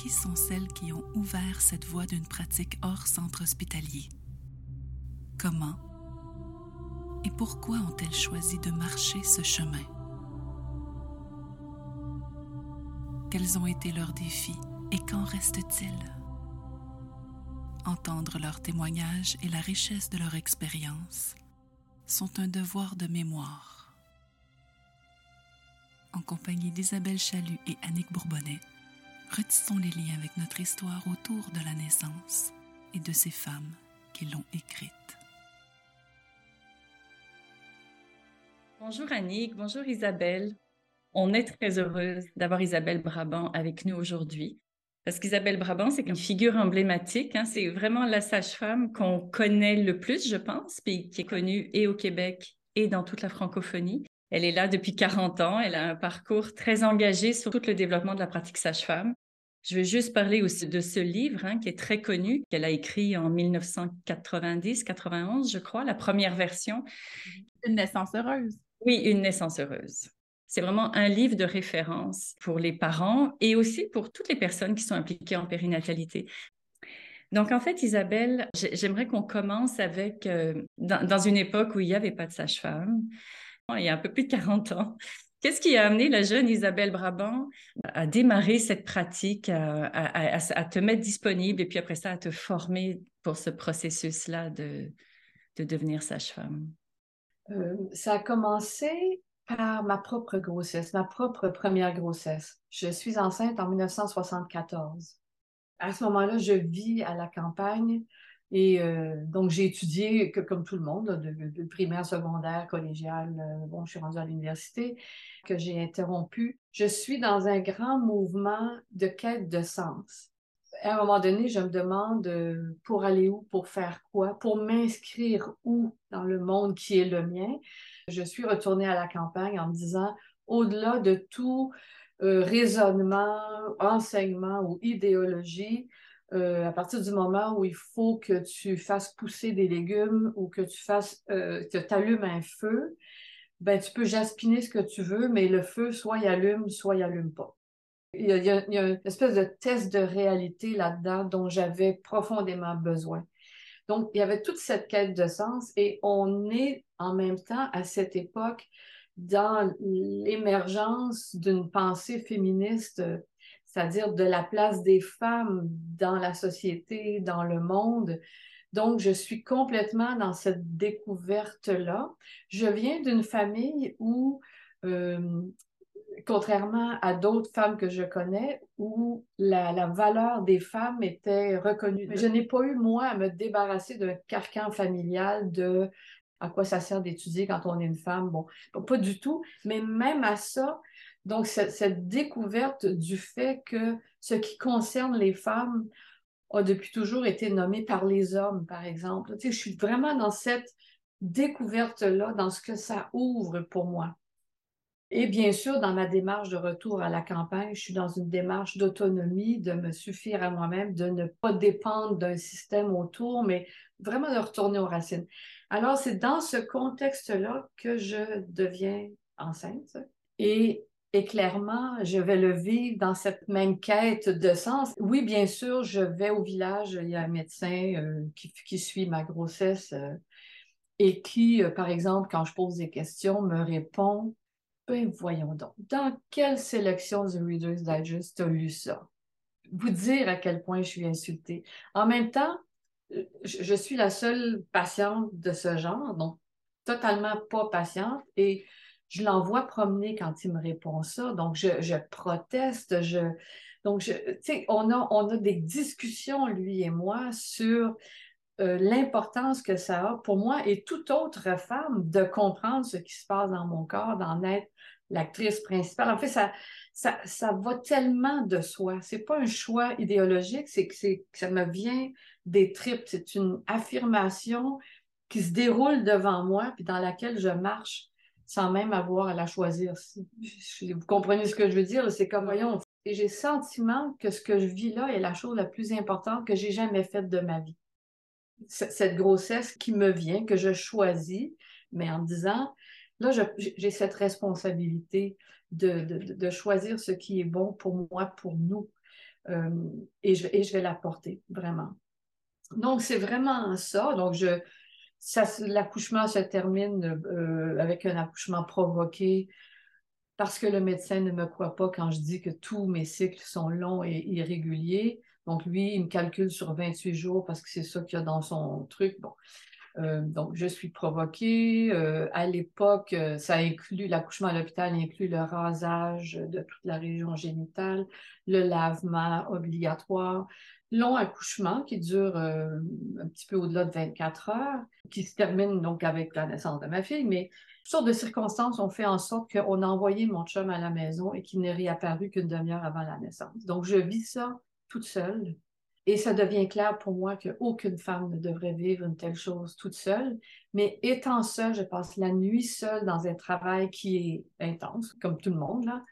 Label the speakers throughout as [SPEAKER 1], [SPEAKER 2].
[SPEAKER 1] Qui sont celles qui ont ouvert cette voie d'une pratique hors centre hospitalier? Comment et pourquoi ont-elles choisi de marcher ce chemin? Quels ont été leurs défis et qu'en reste-t-il? Entendre leurs témoignages et la richesse de leur expérience sont un devoir de mémoire. En compagnie d'Isabelle Chalut et Annick Bourbonnais, retissons les liens avec notre histoire autour de la naissance et de ces femmes qui l'ont écrite.
[SPEAKER 2] Bonjour Annick, bonjour Isabelle. On est très heureuse d'avoir Isabelle Brabant avec nous aujourd'hui. Parce qu'Isabelle Brabant, c'est une figure emblématique. Hein. C'est vraiment la sage-femme qu'on connaît le plus, je pense, puis qui est connue et au Québec et dans toute la francophonie. Elle est là depuis 40 ans. Elle a un parcours très engagé sur tout le développement de la pratique sage-femme. Je vais juste parler aussi de ce livre hein, qui est très connu, qu'elle a écrit en 1990-91, je crois, la première version.
[SPEAKER 3] Une naissance heureuse.
[SPEAKER 2] Oui, une naissance heureuse. C'est vraiment un livre de référence pour les parents et aussi pour toutes les personnes qui sont impliquées en périnatalité. Donc, en fait, Isabelle, j'aimerais qu'on commence avec, euh, dans, une époque où il n'y avait pas de sage-femme, il y a un peu plus de 40 ans. Qu'est-ce qui a amené la jeune Isabelle Brabant à démarrer cette pratique, à, te mettre disponible et puis après ça, à te former pour ce processus-là de, de devenir sage-femme?
[SPEAKER 4] Euh, ça a commencé par ma propre grossesse, ma propre première grossesse. Je suis enceinte en 1974. À ce moment-là, je vis à la campagne et euh, donc j'ai étudié comme tout le monde, de, primaire, secondaire, collégial. Euh, bon, je suis rendue à l'université que j'ai interrompu. Je suis dans un grand mouvement de quête de sens. À un moment donné, je me demande euh, pour aller où, pour faire quoi, pour m'inscrire où dans le monde qui est le mien je suis retournée à la campagne en me disant, au-delà de tout euh, raisonnement, enseignement ou idéologie, euh, à partir du moment où il faut que tu fasses pousser des légumes ou que tu fasses, euh, que tu allumes un feu, ben, tu peux jaspiner ce que tu veux, mais le feu, soit il allume, soit il allume pas. Il y, a, il y a une espèce de test de réalité là-dedans dont j'avais profondément besoin. Donc, il y avait toute cette quête de sens et on est en même temps à cette époque dans l'émergence d'une pensée féministe, c'est-à-dire de la place des femmes dans la société, dans le monde. Donc, je suis complètement dans cette découverte-là. Je viens d'une famille où euh, contrairement à d'autres femmes que je connais, où la, valeur des femmes était reconnue. Mais je n'ai pas eu, moi, à me débarrasser d'un carcan familial de à quoi ça sert d'étudier quand on est une femme. Bon, pas du tout, mais même à ça, donc cette, découverte du fait que ce qui concerne les femmes a depuis toujours été nommé par les hommes, par exemple. Tu sais, je suis vraiment dans cette découverte-là, dans ce que ça ouvre pour moi. Et bien sûr, dans ma démarche de retour à la campagne, je suis dans une démarche d'autonomie, de me suffire à moi-même, de ne pas dépendre d'un système autour, mais vraiment de retourner aux racines. Alors, c'est dans ce contexte-là que je deviens enceinte et, et, clairement, je vais le vivre dans cette même quête de sens. Oui, bien sûr, je vais au village, il y a un médecin euh, qui, suit ma grossesse euh, et qui, euh, par exemple, quand je pose des questions, me répond ben voyons donc, dans quelle sélection du Reader's Digest as lu ça? Vous dire à quel point je suis insultée. En même temps, je suis la seule patiente de ce genre, donc totalement pas patiente, et je l'envoie promener quand il me répond ça. Donc, je, proteste, je... Donc, sais, on a, on a des discussions, lui et moi, sur euh, l'importance que ça a pour moi et toute autre femme de comprendre ce qui se passe dans mon corps, d'en être l'actrice principale. En fait, ça, ça, ça va tellement de soi. C'est pas un choix idéologique, c'est que, que ça me vient des tripes. C'est une affirmation qui se déroule devant moi, puis dans laquelle je marche sans même avoir à la choisir. Vous comprenez ce que je veux dire? C'est comme, voyons, et j'ai le sentiment que ce que je vis là est la chose la plus importante que j'ai jamais faite de ma vie. Cette grossesse qui me vient, que je choisis, mais en disant, là, j'ai cette responsabilité de, de, choisir ce qui est bon pour moi, pour nous. Euh, et je, et je vais l'apporter, vraiment. Donc, c'est vraiment ça. Donc, je, l'accouchement se termine euh, avec un accouchement provoqué parce que le médecin ne me croit pas quand je dis que tous mes cycles sont longs et irréguliers. Donc, lui, il me calcule sur 28 jours parce que c'est ça qu'il y a dans son truc. Euh, donc, je suis provoquée. Euh, à l'époque, ça inclut, l'accouchement à l'hôpital inclut le rasage de toute la région génitale, le lavement obligatoire, long accouchement qui dure euh, un petit peu au-delà de 24 heures, qui se termine donc avec la naissance de ma fille, mais toutes sortes de circonstances ont fait en sorte qu'on a envoyé mon chum à la maison et qu'il n'est réapparu qu'une demi-heure avant la naissance. Donc, je vis ça toute seule et ça devient clair pour moi qu'aucune femme ne devrait vivre une telle chose toute seule. Mais étant seule, je passe la nuit seule dans un travail qui est intense, comme tout le monde, là.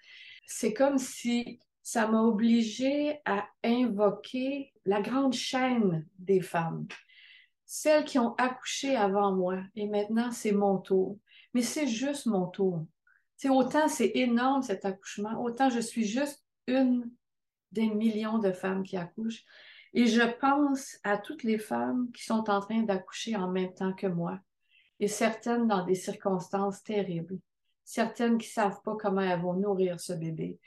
[SPEAKER 4] C'est comme si ça m'a obligée à invoquer la grande chaîne des femmes, celles qui ont accouché avant moi, et maintenant c'est mon tour. Mais c'est juste mon tour. C'est autant c'est énorme cet accouchement, autant je suis juste une des millions de femmes qui accouchent. Et je pense à toutes les femmes qui sont en train d'accoucher en même temps que moi, et certaines dans des circonstances terribles, certaines qui ne savent pas comment elles vont nourrir ce bébé,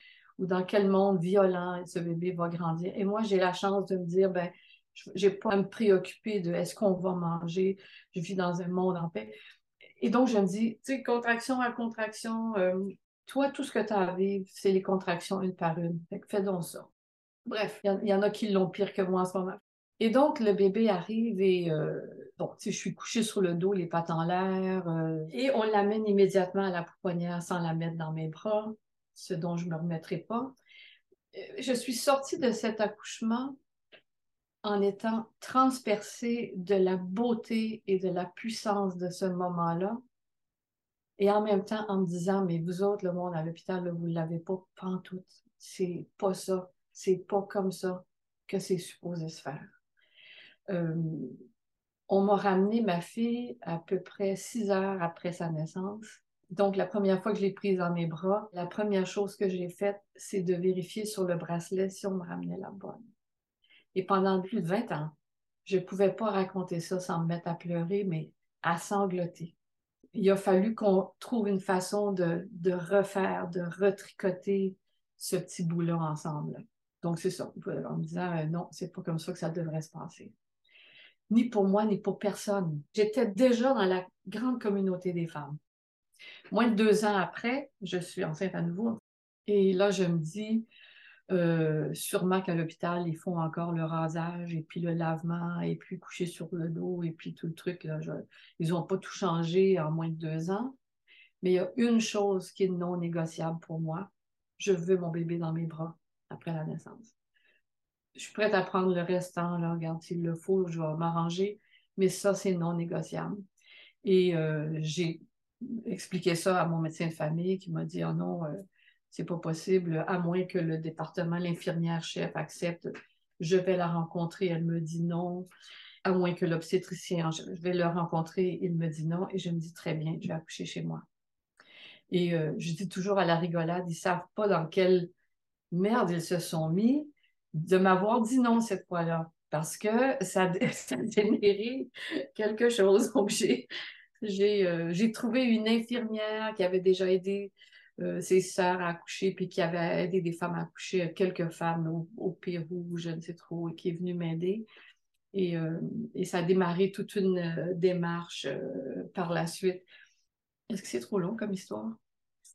[SPEAKER 4] ou dans quel monde violent ce bébé va grandir. Et moi, j'ai la chance de me dire, ben, j'ai pas à me préoccuper de est-ce qu'on va manger, je vis dans un monde en paix. Et donc, je me dis, tu sais, contraction à contraction, euh, toi, tout ce que tu as à vivre, c'est les contractions une par une. Fait fais donc ça. Bref, il y, en a qui l'ont pire que moi en ce moment. Et donc, le bébé arrive et, euh, bon, tu sais, je suis couchée sur le dos, les pattes en l'air, euh, et on l'amène immédiatement à la pouponnière sans la mettre dans mes bras ce dont je ne me remettrai pas. Euh, je suis sortie de cet accouchement en étant transpercée de la beauté et de la puissance de ce moment-là. Et en même temps, en me disant, mais vous autres, le monde à l'hôpital, vous ne l'avez pas pantoute. C'est pas ça. C'est pas comme ça que c'est supposé se faire. Euh, on m'a ramené ma fille à peu près six heures après sa naissance. Donc, la première fois que je l'ai prise dans mes bras, la première chose que j'ai faite, c'est de vérifier sur le bracelet si on me ramenait la bonne. Et pendant plus de 20 ans, je ne pouvais pas raconter ça sans me mettre à pleurer, mais à sangloter. Il a fallu qu'on trouve une façon de, refaire, de retricoter ce petit bout-là ensemble. Donc, c'est ça, en me disant euh, non, c'est pas comme ça que ça devrait se passer. Ni pour moi, ni pour personne. J'étais déjà dans la grande communauté des femmes. Moins de deux ans après, je suis enceinte à nouveau. Et là, je me dis, euh, sûrement qu'à l'hôpital, ils font encore le rasage et puis le lavement et puis coucher sur le dos et puis tout le truc. ils n'ont pas tout changé en moins de deux ans. Mais il y a une chose qui est non négociable pour moi. Je veux mon bébé dans mes bras après la naissance. Je suis prête à prendre le restant, là, regarde, s'il le faut, je vais m'arranger. Mais ça, c'est non négociable. Et euh, j'ai expliqué ça à mon médecin de famille qui m'a dit oh non, euh, c'est pas possible, à moins que le département, l'infirmière chef accepte, je vais la rencontrer. Elle me dit non. À moins que l'obstétricien, je vais le rencontrer, il me dit non. Et je me dis très bien, je vais accoucher chez moi. Et euh, je dis toujours à la rigolade, ils savent pas dans quelle merde ils se sont mis de m'avoir dit non cette fois-là. Parce que ça, ça a généré quelque chose. Donc, euh, j'ai trouvé une infirmière qui avait déjà aidé euh, ses sœurs à accoucher, puis qui avait aidé des femmes à accoucher, euh, quelques femmes au, Pérou, je ne sais trop, et qui est venue m'aider. Et, et, ça a démarré toute une démarche par la suite. Est-ce que c'est trop long comme histoire?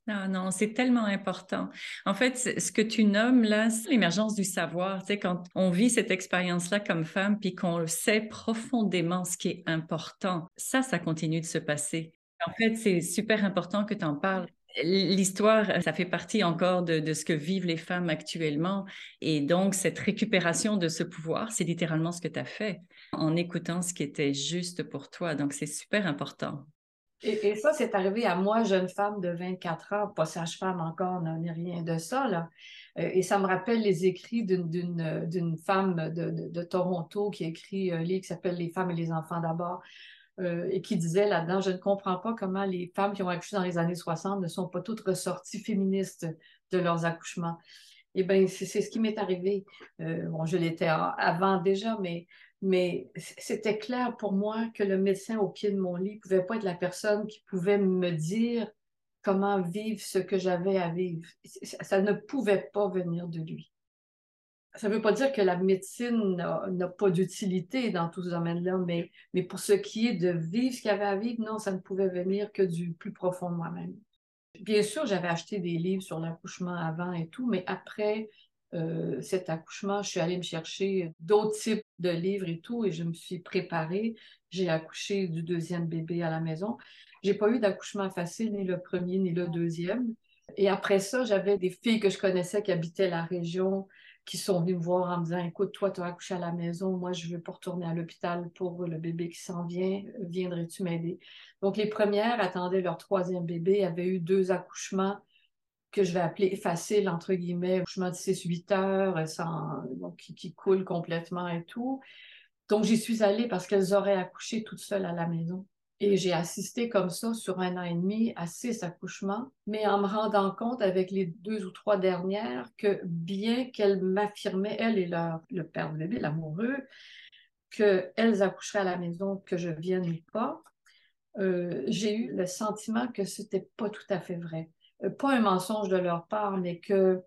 [SPEAKER 2] Non, non, c'est tellement important. En fait, ce que tu nommes là, c'est l'émergence du savoir. Tu sais, quand on vit cette expérience-là comme femme, puis qu'on sait profondément ce qui est important, ça, ça continue de se passer. En fait, c'est super important que tu en parles. l'histoire, ça fait partie encore de, de, ce que vivent les femmes actuellement. Et donc, cette récupération de ce pouvoir, c'est littéralement ce que tu as fait en écoutant ce qui était juste pour toi. Donc, c'est super important.
[SPEAKER 4] Et, ça, c'est arrivé à moi, jeune femme de 24 ans, pas sage-femme encore, ni rien de ça. Là. Euh, et ça me rappelle les écrits d'une femme de, Toronto qui a écrit un livre qui s'appelle Les femmes et les enfants d'abord. Euh, et qui disait là-dedans, je ne comprends pas comment les femmes qui ont accouché dans les années 60 ne sont pas toutes ressorties féministes de leurs accouchements. Eh bien, c'est ce qui m'est arrivé. Euh, bon, je l'étais avant déjà, mais, mais c'était clair pour moi que le médecin au pied de mon lit ne pouvait pas être la personne qui pouvait me dire comment vivre ce que j'avais à vivre. Ça ne pouvait pas venir de lui ça ne veut pas dire que la médecine n'a pas d'utilité dans tout ce domaine-là, mais, mais pour ce qui est de vivre ce qu'il y avait à vivre, non, ça ne pouvait venir que du plus profond de moi-même. Bien sûr, j'avais acheté des livres sur l'accouchement avant et tout, mais après euh, cet accouchement, je suis allée me chercher d'autres types de livres et tout, et je me suis préparée. J'ai accouché du deuxième bébé à la maison. J'ai pas eu d'accouchement facile, ni le premier, ni le deuxième. Et après ça, j'avais des filles que je connaissais qui habitaient la région, qui sont venus me voir en me disant Écoute, toi, tu as accouché à la maison, moi, je veux pas retourner à l'hôpital pour le bébé qui s'en vient, viendrais-tu m'aider? Donc, les premières attendaient leur troisième bébé, avaient eu deux accouchements que je vais appeler faciles, entre guillemets, accouchement de 6-8 heures, sans, donc, qui, coulent complètement et tout. Donc, j'y suis allée parce qu'elles auraient accouché toutes seules à la maison. Et j'ai assisté comme ça sur un an et demi à six accouchements, mais en me rendant compte avec les deux ou trois dernières que bien qu'elles m'affirmaient, elles et leur, le père de bébé, l'amoureux, qu'elles accoucheraient à la maison, que je vienne ou pas, euh, j'ai eu le sentiment que c'était pas tout à fait vrai. Euh, pas un mensonge de leur part, mais que,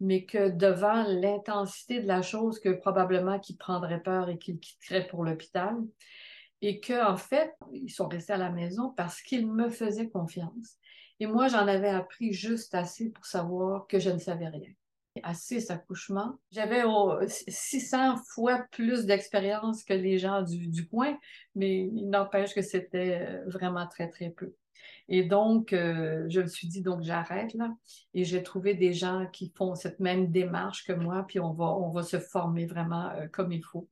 [SPEAKER 4] mais devant l'intensité de la chose, que probablement qu'ils prendraient peur et qu'ils quitteraient pour l'hôpital, et qu'en en fait, ils sont restés à la maison parce qu'ils me faisaient confiance. Et moi, j'en avais appris juste assez pour savoir que je ne savais rien. À six accouchements, j'avais 600 fois plus d'expérience que les gens du, coin, mais il n'empêche que c'était euh, vraiment très, très peu. Et donc, euh, je me suis dit, donc j'arrête là. Et j'ai trouvé des gens qui font cette même démarche que moi, puis on va, se former vraiment euh, comme il faut.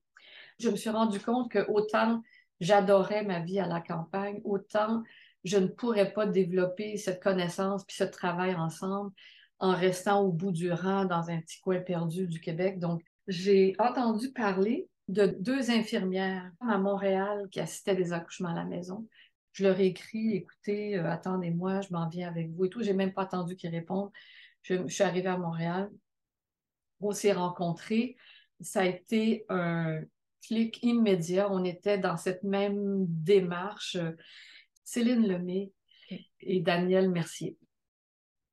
[SPEAKER 4] Je me suis rendu compte que autant j'adorais ma vie à la campagne, autant je ne pourrais pas développer cette connaissance puis ce travail ensemble en restant au bout du rang dans un petit coin perdu du Québec. Donc, j'ai entendu parler de deux infirmières à Montréal qui assistaient des accouchements à la maison. Je leur ai écrit, écoutez, euh, attendez-moi, je m'en viens avec vous et tout. J'ai même pas attendu qu'ils répondent. Je, je, suis arrivée à Montréal. On s'est rencontrés. Ça a été un, clic immédiat. On était dans cette même démarche. Céline Lemay et Danielle Mercier.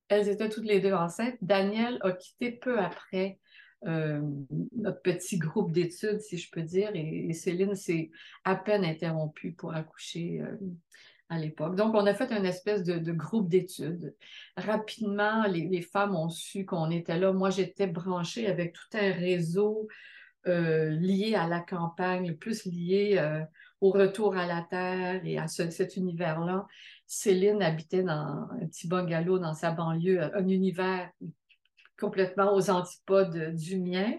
[SPEAKER 4] Elles étaient toutes les deux enceintes. Danielle a quitté peu après euh, notre petit groupe d'études, si je peux dire, et, Céline s'est à peine interrompue pour accoucher euh, à l'époque. Donc, on a fait une espèce de, groupe d'études. Rapidement, les, femmes ont su qu'on était là. Moi, j'étais branchée avec tout un réseau euh, lié à la campagne, plus lié au retour à la terre et à cet univers-là. Céline habitait dans un petit bungalow dans sa banlieue, un univers complètement aux antipodes du mien.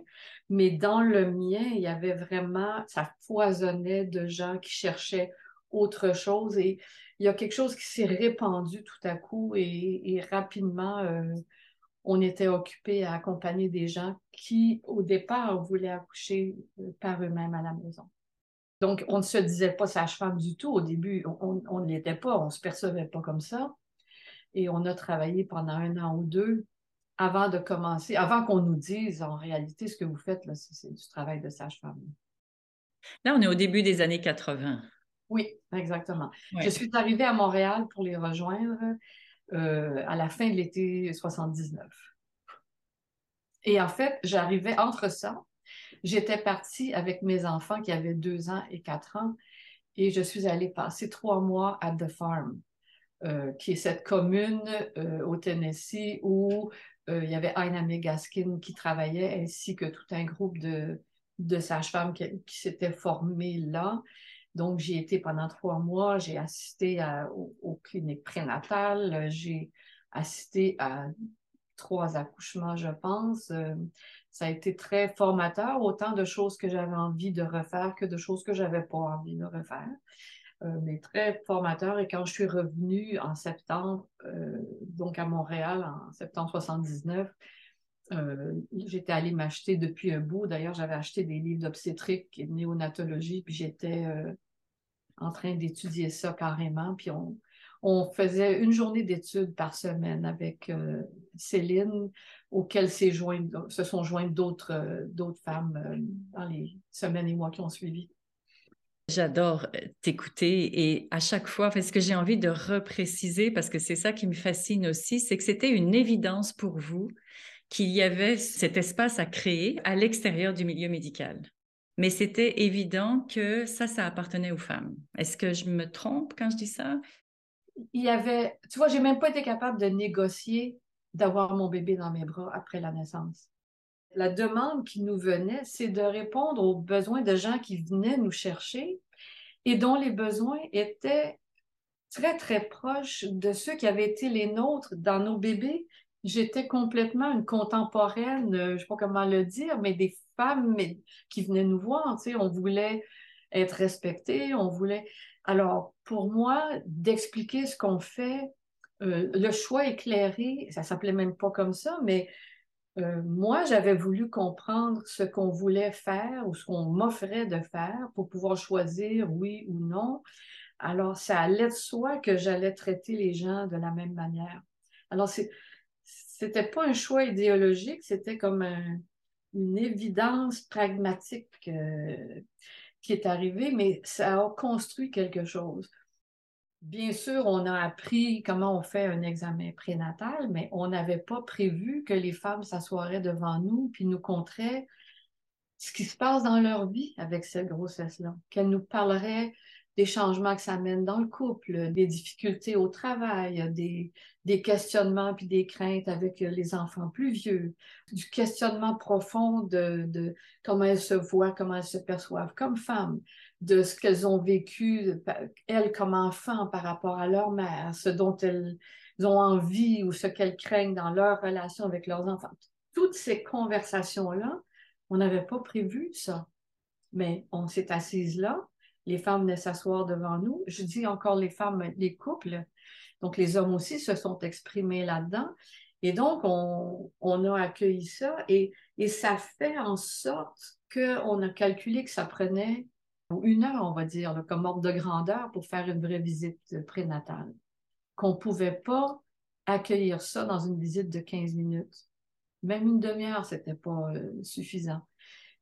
[SPEAKER 4] Mais dans le mien, il y avait vraiment, ça foisonnait de gens qui cherchaient autre chose. Et il y a quelque chose qui s'est répandu tout à coup et, rapidement. Euh, on était occupé à accompagner des gens qui, au départ, voulaient accoucher euh, par eux-mêmes à la maison. Donc, on ne se disait pas sage-femme du tout. Au début, on ne l'était pas, on ne se percevait pas comme ça. Et on a travaillé pendant un an ou deux avant de commencer, avant qu'on nous dise en réalité ce que vous faites, c'est du travail de sage-femme.
[SPEAKER 2] Là, on est au début des années 80.
[SPEAKER 4] Oui, exactement. Je suis arrivée à Montréal pour les rejoindre euh, à la fin de l'été 79. Et en fait, j'arrivais entre ça. J'étais partie avec mes enfants qui avaient deux ans et quatre ans et je suis allée passer trois mois à The Farm, euh, qui est cette commune euh, au Tennessee où il y avait Aina Megaskin qui travaillait ainsi que tout un groupe de, de sages-femmes qui, s'étaient formées là. Donc, j'ai été pendant trois mois, j'ai assisté aux, cliniques prénatales, j'ai assisté à trois accouchements, je pense. Euh, ça a été très formateur, autant de choses que j'avais envie de refaire que de choses que j'avais pas envie de refaire. Euh, mais très formateur. Et quand je suis revenue en septembre, euh, donc à Montréal, en septembre 79, j'étais allée m'acheter depuis un bout. D'ailleurs, j'avais acheté des livres d'obstétrique et de néonatologie, puis j'étais en train d'étudier ça carrément. Puis on, faisait une journée d'études par semaine avec euh, Céline, auquel se sont jointes d'autres euh, femmes euh, dans les semaines et mois qui ont suivi.
[SPEAKER 2] J'adore t'écouter et à chaque fois, parce que j'ai envie de repréciser, parce que c'est ça qui me fascine aussi, c'est que c'était une évidence pour vous qu'il y avait cet espace à créer à l'extérieur du milieu médical. Mais c'était évident que ça, ça appartenait aux femmes. Est-ce que je me trompe quand je dis ça?
[SPEAKER 4] il y avait, tu vois, j'ai même pas été capable de négocier d'avoir mon bébé dans mes bras après la naissance. La demande qui nous venait, c'est de répondre aux besoins de gens qui venaient nous chercher et dont les besoins étaient très, très proches de ceux qui avaient été les nôtres dans nos bébés. J'étais complètement une contemporaine, euh, je ne sais pas comment le dire, mais des femmes qui venaient nous voir. Tu on voulait être respectées, on voulait. Alors, pour moi, d'expliquer ce qu'on fait, euh, le choix éclairé, ça s'appelait même pas comme ça, mais euh, moi, j'avais voulu comprendre ce qu'on voulait faire ou ce qu'on m'offrait de faire pour pouvoir choisir oui ou non. Alors, ça allait de soi que j'allais traiter les gens de la même manière. Alors, c'était pas un choix idéologique, c'était comme une évidence pragmatique. Euh, qui est arrivé, mais ça a construit quelque chose. Bien sûr, on a appris comment on fait un examen prénatal, mais on n'avait pas prévu que les femmes s'assoiraient devant nous puis nous conteraient ce qui se passe dans leur vie avec cette grossesse-là, qu'elles nous parleraient des changements que ça mène dans le couple, des difficultés au travail, des, des questionnements puis des craintes avec les enfants plus vieux, du questionnement profond de, de comment elles se voient, comment elles se perçoivent comme femmes, de ce qu'elles ont vécu, elles comme enfants par rapport à leur mère, ce dont elles ont envie ou ce qu'elles craignent dans leur relation avec leurs enfants. Toutes ces conversations-là, on n'avait pas prévu ça. Mais on s'est assises là, les femmes venaient s'asseoir devant nous. Je dis encore les femmes, les couples. Donc, les hommes aussi se sont exprimés là-dedans. Et donc, on, a accueilli ça et, ça fait en sorte qu'on a calculé que ça prenait une heure, on va dire, comme ordre de grandeur pour faire une vraie visite prénatale. Qu'on ne pouvait pas accueillir ça dans une visite de 15 minutes. Même une demi-heure, ce n'était pas euh, suffisant.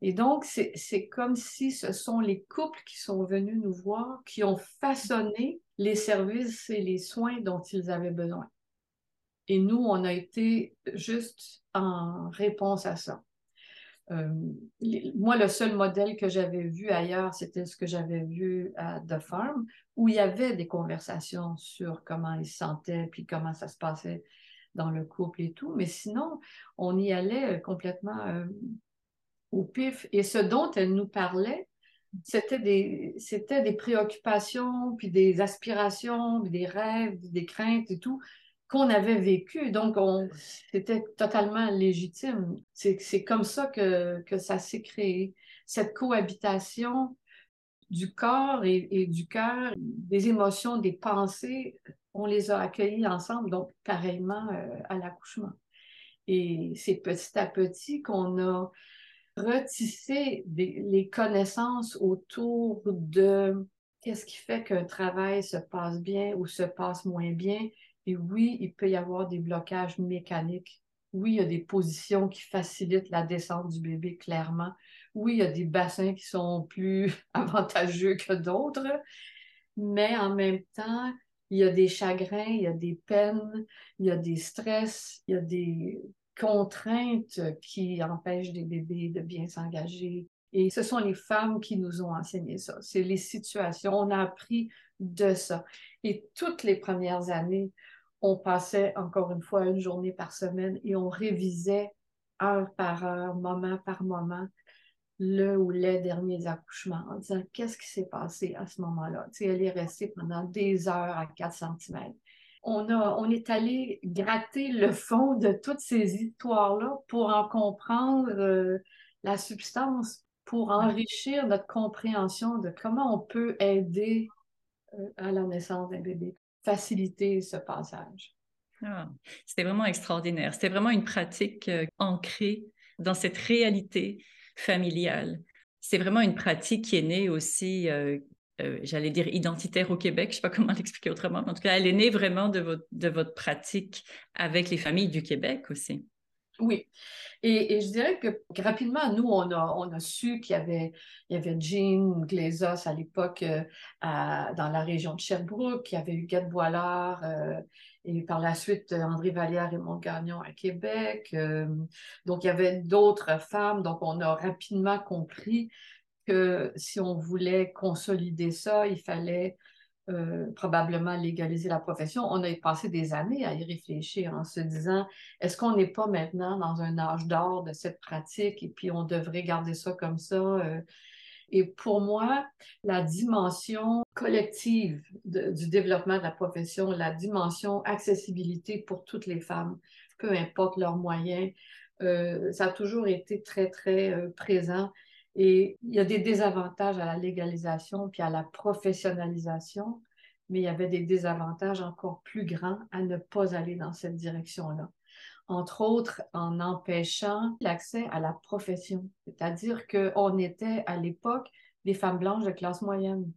[SPEAKER 4] Et donc, c'est comme si ce sont les couples qui sont venus nous voir, qui ont façonné les services et les soins dont ils avaient besoin. Et nous, on a été juste en réponse à ça. Euh, moi, le seul modèle que j'avais vu ailleurs, c'était ce que j'avais vu à The Farm, où il y avait des conversations sur comment ils se sentaient, puis comment ça se passait dans le couple et tout. Mais sinon, on y allait complètement euh, au pif. Et ce dont elle nous parlait, c'était des, des préoccupations, puis des aspirations, puis des rêves, des craintes et tout qu'on avait vécu. Donc, on, c'était totalement légitime. C'est, comme ça que, que ça s'est créé. Cette cohabitation du corps et, et du cœur, des émotions, des pensées, on les a accueillis ensemble, donc pareillement euh, à l'accouchement. Et c'est petit à petit qu'on a retisser les connaissances autour de qu'est-ce qui fait qu'un travail se passe bien ou se passe moins bien. Et oui, il peut y avoir des blocages mécaniques. Oui, il y a des positions qui facilitent la descente du bébé, clairement. Oui, il y a des bassins qui sont plus avantageux que d'autres. Mais en même temps, il y a des chagrins, il y a des peines, il y a des stress, il y a des contraintes qui empêchent des bébés de bien s'engager. Et ce sont les femmes qui nous ont enseigné ça. C'est les situations. On a appris de ça. Et toutes les premières années, on passait encore une fois une journée par semaine et on révisait heure par heure, moment par moment, le ou les derniers accouchements en disant qu'est-ce qui s'est passé à ce moment-là? Tu sais, elle est restée pendant des heures à 4 cm. On, a, on est allé gratter le fond de toutes ces histoires-là pour en comprendre euh, la substance, pour enrichir notre compréhension de comment on peut aider euh, à la naissance d'un bébé, faciliter ce passage.
[SPEAKER 2] Ah, c'était vraiment extraordinaire. C'était vraiment une pratique euh, ancrée dans cette réalité familiale. C'est vraiment une pratique qui est née aussi euh, j'allais dire identitaire au Québec, je ne sais pas comment l'expliquer autrement, mais en tout cas, elle est née vraiment de votre, de votre pratique avec les familles du Québec aussi.
[SPEAKER 4] Oui. Et, je dirais que, rapidement, nous, on a, on a su qu'il y avait, il y avait Jean Glazos à l'époque euh, dans la région de Sherbrooke, il y avait Huguette Boilard, euh, et par la suite André Vallière et Montgagnon à Québec. donc, il y avait d'autres femmes. Donc, on a rapidement compris que si on voulait consolider ça, il fallait euh, probablement légaliser la profession. On a passé des années à y réfléchir en se disant, est-ce qu'on n'est pas maintenant dans un âge d'or de cette pratique et puis on devrait garder ça comme ça? Euh? et pour moi, la dimension collective du développement de la profession, la dimension accessibilité pour toutes les femmes, peu importe leurs moyens, euh, ça a toujours été très, très présent. Et il y a des désavantages à la légalisation puis à la professionnalisation, mais il y avait des désavantages encore plus grands à ne pas aller dans cette direction-là. Entre autres, en empêchant l'accès à la profession. C'est-à-dire qu'on était à l'époque des femmes blanches de classe moyenne.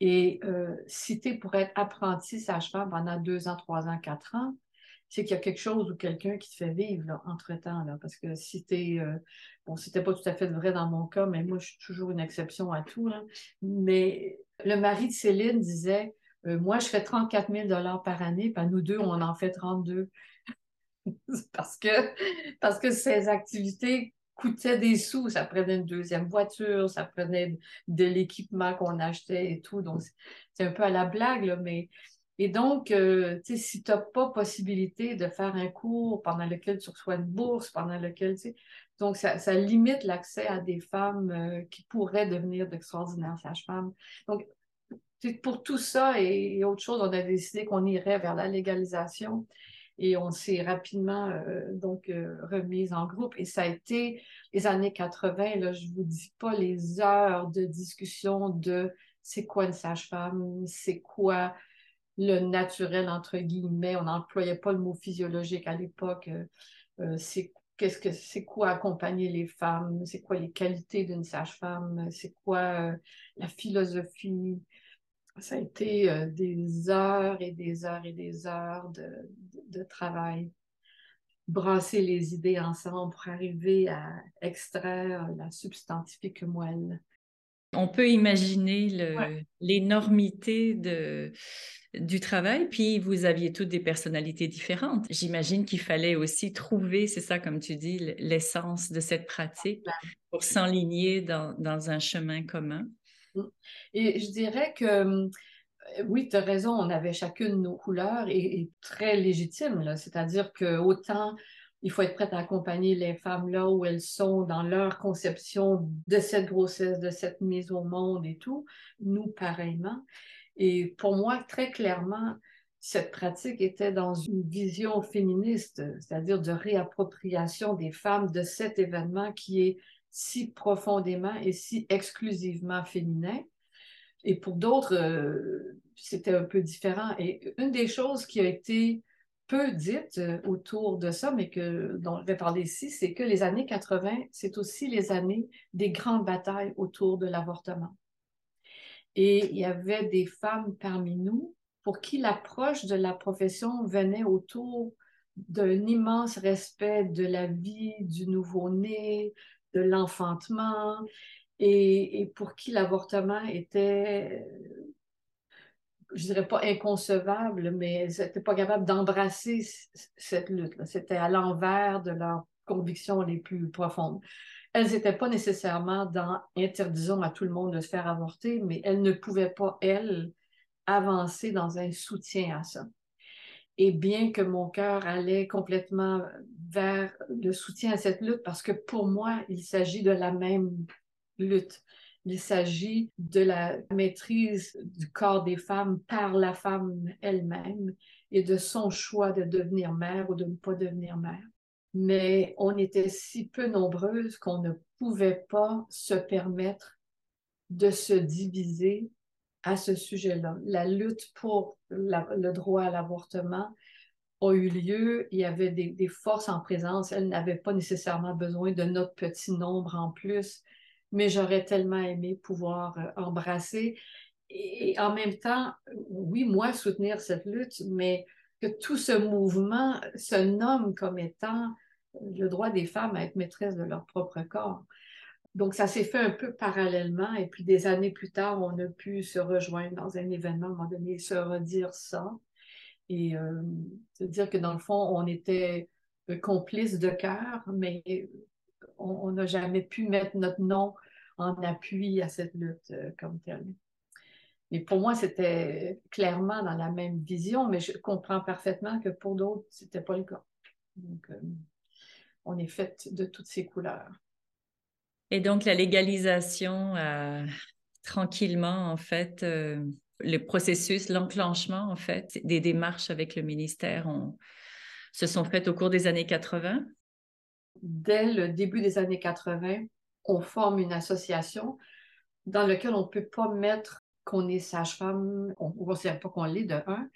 [SPEAKER 4] Et euh, cité pour être apprenti sage-femme pendant deux ans, trois ans, quatre ans, c'est qu'il y a quelque chose ou quelqu'un qui te fait vivre entre-temps. Parce que si tu es, euh, bon, c'était pas tout à fait vrai dans mon cas, mais moi, je suis toujours une exception à tout. Mais le mari de Céline disait, euh, moi, je fais 34 000 par année, puis nous deux, on en fait 32. parce, que, parce que ces activités coûtaient des sous. Ça prenait une deuxième voiture, ça prenait de l'équipement qu'on achetait et tout. Donc, c'est un peu à la blague, là, mais et donc, euh, si tu n'as pas possibilité de faire un cours pendant lequel tu reçois une bourse, pendant lequel, donc ça, limite l'accès à des femmes euh, qui pourraient devenir d'extraordinaires sages-femmes. Donc, pour tout ça et, autre chose, on a décidé qu'on irait vers la légalisation et on s'est rapidement euh, donc remise en groupe. Et ça a été les années 80, là, je ne vous dis pas les heures de discussion de c'est quoi une sage-femme, c'est quoi le naturel, entre guillemets. On n'employait pas le mot physiologique à l'époque. Euh, euh, c'est quoi accompagner les femmes, c'est quoi les qualités d'une sage-femme, c'est quoi euh, la philosophie? Ça a été des heures et des heures et des heures de, de, travail. Brasser les idées ensemble pour arriver à extraire la substantifique moelle.
[SPEAKER 2] On peut imaginer l'énormité de, du travail, puis vous aviez toutes des personnalités différentes. J'imagine qu'il fallait aussi trouver, c'est ça comme tu dis, l'essence de cette pratique pour s'enligner dans, un chemin commun.
[SPEAKER 4] Mmh. Et je dirais que euh, oui, tu as raison, on avait chacune nos couleurs et, et très légitimes, c'est-à-dire que autant il faut être prêt à accompagner les femmes là où elles sont dans leur conception de cette grossesse, de cette mise au monde et tout, nous pareillement. Et pour moi, très clairement, cette pratique était dans une vision féministe, c'est-à-dire de réappropriation des femmes de cet événement qui est si profondément et si exclusivement féminin. Et pour d'autres, euh, c'était un peu différent. Et une des choses qui a été peu dites euh, autour de ça, mais dont je vais parler ici, c'est que les années 80, c'est aussi les années des grandes batailles autour de l'avortement. Et il y avait des femmes parmi nous pour qui l'approche de la profession venait autour d'un immense respect de la vie du nouveau-né, de l'enfantement, et, pour qui l'avortement était je dirais pas inconcevable, mais elles n'étaient pas capables d'embrasser cette lutte. C'était à l'envers de leurs convictions les plus profondes. Elles n'étaient pas nécessairement dans interdisons à tout le monde de se faire avorter, mais elles ne pouvaient pas, elles, avancer dans un soutien à ça. Et bien que mon cœur allait complètement vers le soutien à cette lutte, parce que pour moi, il s'agit de la même lutte. Il s'agit de la maîtrise du corps des femmes par la femme elle-même et de son choix de devenir mère ou de ne pas devenir mère. Mais on était si peu nombreuses qu'on ne pouvait pas se permettre de se diviser à ce sujet-là. La lutte pour le droit à l'avortement a eu lieu, il y avait des, forces en présence, elles n'avaient pas nécessairement besoin de notre petit nombre en plus, mais j'aurais tellement aimé pouvoir euh, embrasser et en même temps, oui, moi, soutenir cette lutte, mais que tout ce mouvement se nomme comme étant le droit des femmes à être maîtresses de leur propre corps. Donc, ça s'est fait un peu parallèlement. Et puis, des années plus tard, on a pu se rejoindre dans un événement, à un moment donné, se redire ça. Et euh, se dire que dans le fond, on était complices de cœur, mais on n'a jamais pu mettre notre nom en appui à cette lutte euh, comme telle. Mais pour moi, c'était clairement dans la même vision, mais je comprends parfaitement que pour d'autres, ce n'était pas le cas. Donc, euh, on est fait de toutes ces couleurs.
[SPEAKER 2] Et donc, la légalisation, euh, tranquillement, en fait, le processus, l'enclenchement, en fait, des démarches avec le ministère se sont faites au cours des années 80?
[SPEAKER 4] Dès le début des années 80, on forme une association dans laquelle on ne peut pas mettre qu'on est sage-femme, on ne considère pas qu'on l'est de un,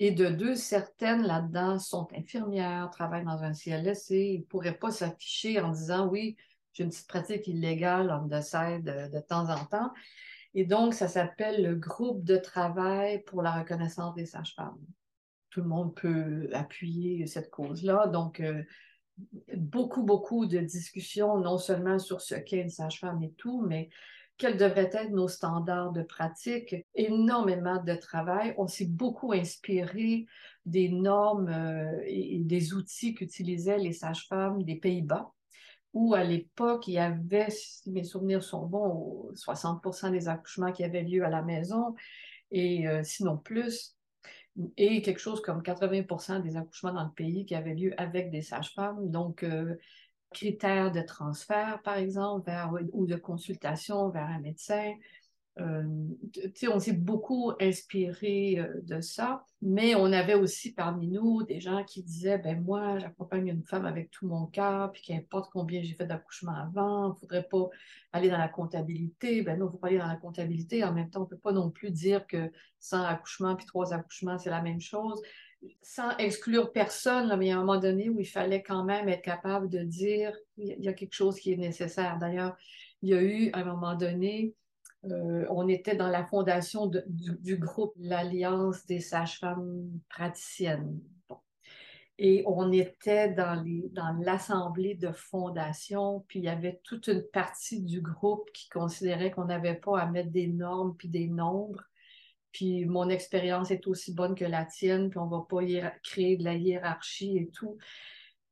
[SPEAKER 4] et de deux, certaines là-dedans sont infirmières, travaillent dans un CLSC, ils ne pourraient pas s'afficher en disant oui, j'ai une petite pratique illégale en de, de temps en temps. Et donc, ça s'appelle le groupe de travail pour la reconnaissance des sages-femmes. Tout le monde peut appuyer cette cause-là. Donc, euh, beaucoup, beaucoup de discussions, non seulement sur ce qu'est une sage-femme et tout, mais quels devraient être nos standards de pratique, énormément de travail. On s'est beaucoup inspiré des normes euh, et des outils qu'utilisaient les sages-femmes des Pays-Bas, où à l'époque, il y avait, si mes souvenirs sont bons, 60 des accouchements qui avaient lieu à la maison, et euh, sinon plus, et quelque chose comme 80% des accouchements dans le pays qui avaient lieu avec des sages-femmes. Donc, euh, critères de transfert, par exemple, ou de consultation vers un médecin. Euh, on s'est beaucoup inspiré euh, de ça, mais on avait aussi parmi nous des gens qui disaient ben moi, j'accompagne une femme avec tout mon cœur, puis qu'importe combien j'ai fait d'accouchement avant, il ne faudrait pas aller dans la comptabilité. Ben non, il ne faut pas aller dans la comptabilité. En même temps, on ne peut pas non plus dire que 100 accouchements puis 3 accouchements, c'est la même chose sans exclure personne, mais à un moment donné où il fallait quand même être capable de dire il y a quelque chose qui est nécessaire. D'ailleurs, il y a eu à un moment donné, euh, on était dans la fondation du, groupe l'Alliance des sages-femmes praticiennes. Et on était dans, dans l'assemblée de fondation, puis il y avait toute une partie du groupe qui considérait qu'on n'avait pas à mettre des normes puis des nombres puis mon expérience est aussi bonne que la tienne, puis on va pas créer de la hiérarchie et tout.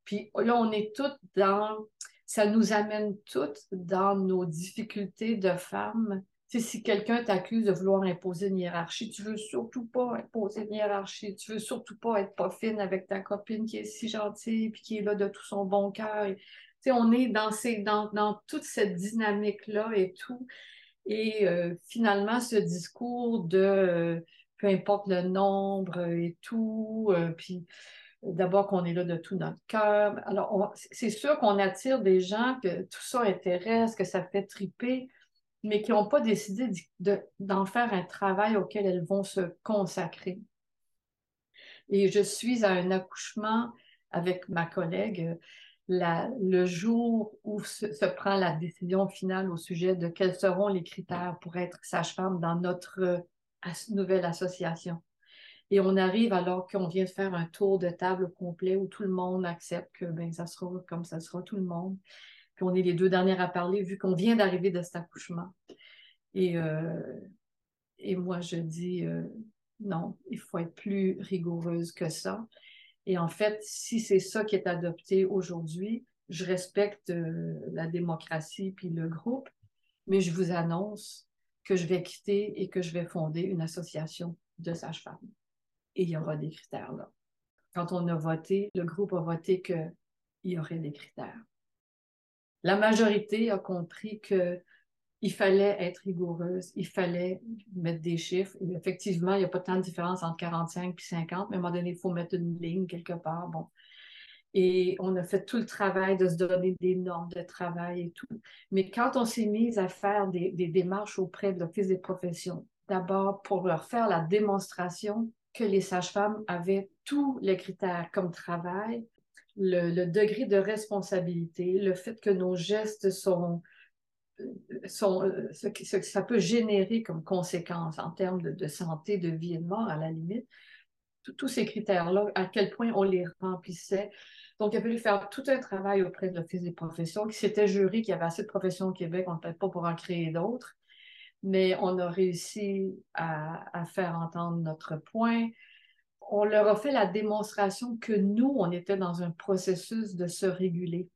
[SPEAKER 4] Puis là, on est toutes dans, ça nous amène toutes dans nos difficultés de femmes. Tu si quelqu'un t'accuse de vouloir imposer une hiérarchie, tu veux surtout pas imposer une hiérarchie, tu veux surtout pas être pas fine avec ta copine qui est si gentille, puis qui est là de tout son bon cœur. On est dans, ces, dans, dans toute cette dynamique-là et tout. Et euh, finalement, ce discours de euh, peu importe le nombre et tout, euh, puis d'abord qu'on est là de tout notre cœur. Alors, c'est sûr qu'on attire des gens que tout ça intéresse, que ça fait triper, mais qui n'ont pas décidé d'en faire un travail auquel elles vont se consacrer. Et je suis à un accouchement avec ma collègue le jour où se, prend la décision finale au sujet de quels seront les critères pour être sage-femme dans notre nouvelle association. Et on arrive alors qu'on vient de faire un tour de table complet où tout le monde accepte que ben, ça sera comme ça sera tout le monde. Puis on est les deux dernières à parler vu qu'on vient d'arriver de cet accouchement. Et, euh, moi, je dis euh, non, il faut être plus rigoureuse que ça. Et en fait, si c'est ça qui est adopté aujourd'hui, je respecte euh, la démocratie puis le groupe, mais je vous annonce que je vais quitter et que je vais fonder une association de sages-femmes. Et il y aura des critères là. Quand on a voté, le groupe a voté qu'il y aurait des critères. La majorité a compris que il fallait être rigoureuse, il fallait mettre des chiffres. effectivement, il n'y a pas tant de différence entre 45 et 50, mais à un moment donné, il faut mettre une ligne quelque part. Bon. Et on a fait tout le travail de se donner des normes de travail et tout. Mais quand on s'est mis à faire des, démarches auprès de l'Office des professions, d'abord pour leur faire la démonstration que les sages-femmes avaient tous les critères comme travail, le, degré de responsabilité, le fait que nos gestes sont, sont euh, ce, que, ça peut générer comme conséquence en termes de, santé, de vie et de mort à la limite, tous ces critères-là, à quel point on les remplissait. Donc, il a fallu faire tout un travail auprès de l'Office des professions, qui s'était juré qu'il y avait assez de professions au Québec, on ne peut pas pour en créer d'autres, mais on a réussi à, faire entendre notre point. On leur a fait la démonstration que nous, on était dans un processus de se réguler.